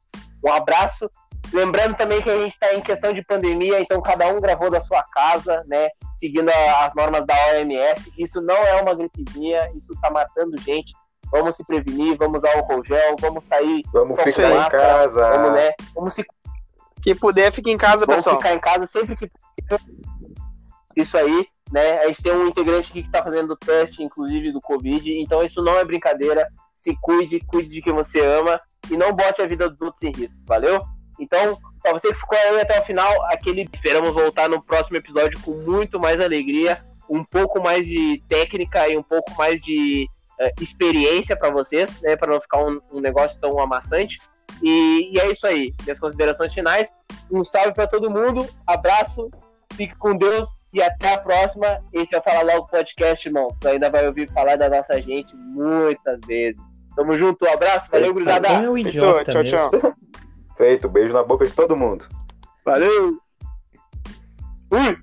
A: Um abraço. Lembrando também que a gente está em questão de pandemia, então cada um gravou da sua casa, né? Seguindo a- as normas da OMS. Isso não é uma gripezinha, isso está matando gente. Vamos se prevenir, vamos usar álcool gel, vamos sair,
C: Vamos ficar
A: sem
C: em
A: máscara,
C: casa.
A: vamos, né? Vamos se
D: Quem puder, fique em casa,
A: Vamos
D: pessoal.
A: ficar em casa sempre que possível. Isso aí, né? A gente tem um integrante aqui que tá fazendo teste, inclusive, do Covid. Então isso não é brincadeira. Se cuide, cuide de quem você ama e não bote a vida dos outros em risco, valeu? Então, pra você que ficou aí até o final, aquele esperamos voltar no próximo episódio com muito mais alegria, um pouco mais de técnica e um pouco mais de eh, experiência para vocês, né? Para não ficar um, um negócio tão amassante. E, e é isso aí. Minhas considerações finais. Um salve para todo mundo. Abraço. Fique com Deus e até a próxima. Esse é o Fala Logo Podcast, irmão. Tu ainda vai ouvir falar da nossa gente muitas vezes. Tamo junto. Um abraço. Valeu, gurizada.
B: É um idiota
D: tchau,
B: mesmo.
D: tchau.
C: Feito, beijo na boca de todo mundo.
A: Valeu. Fui.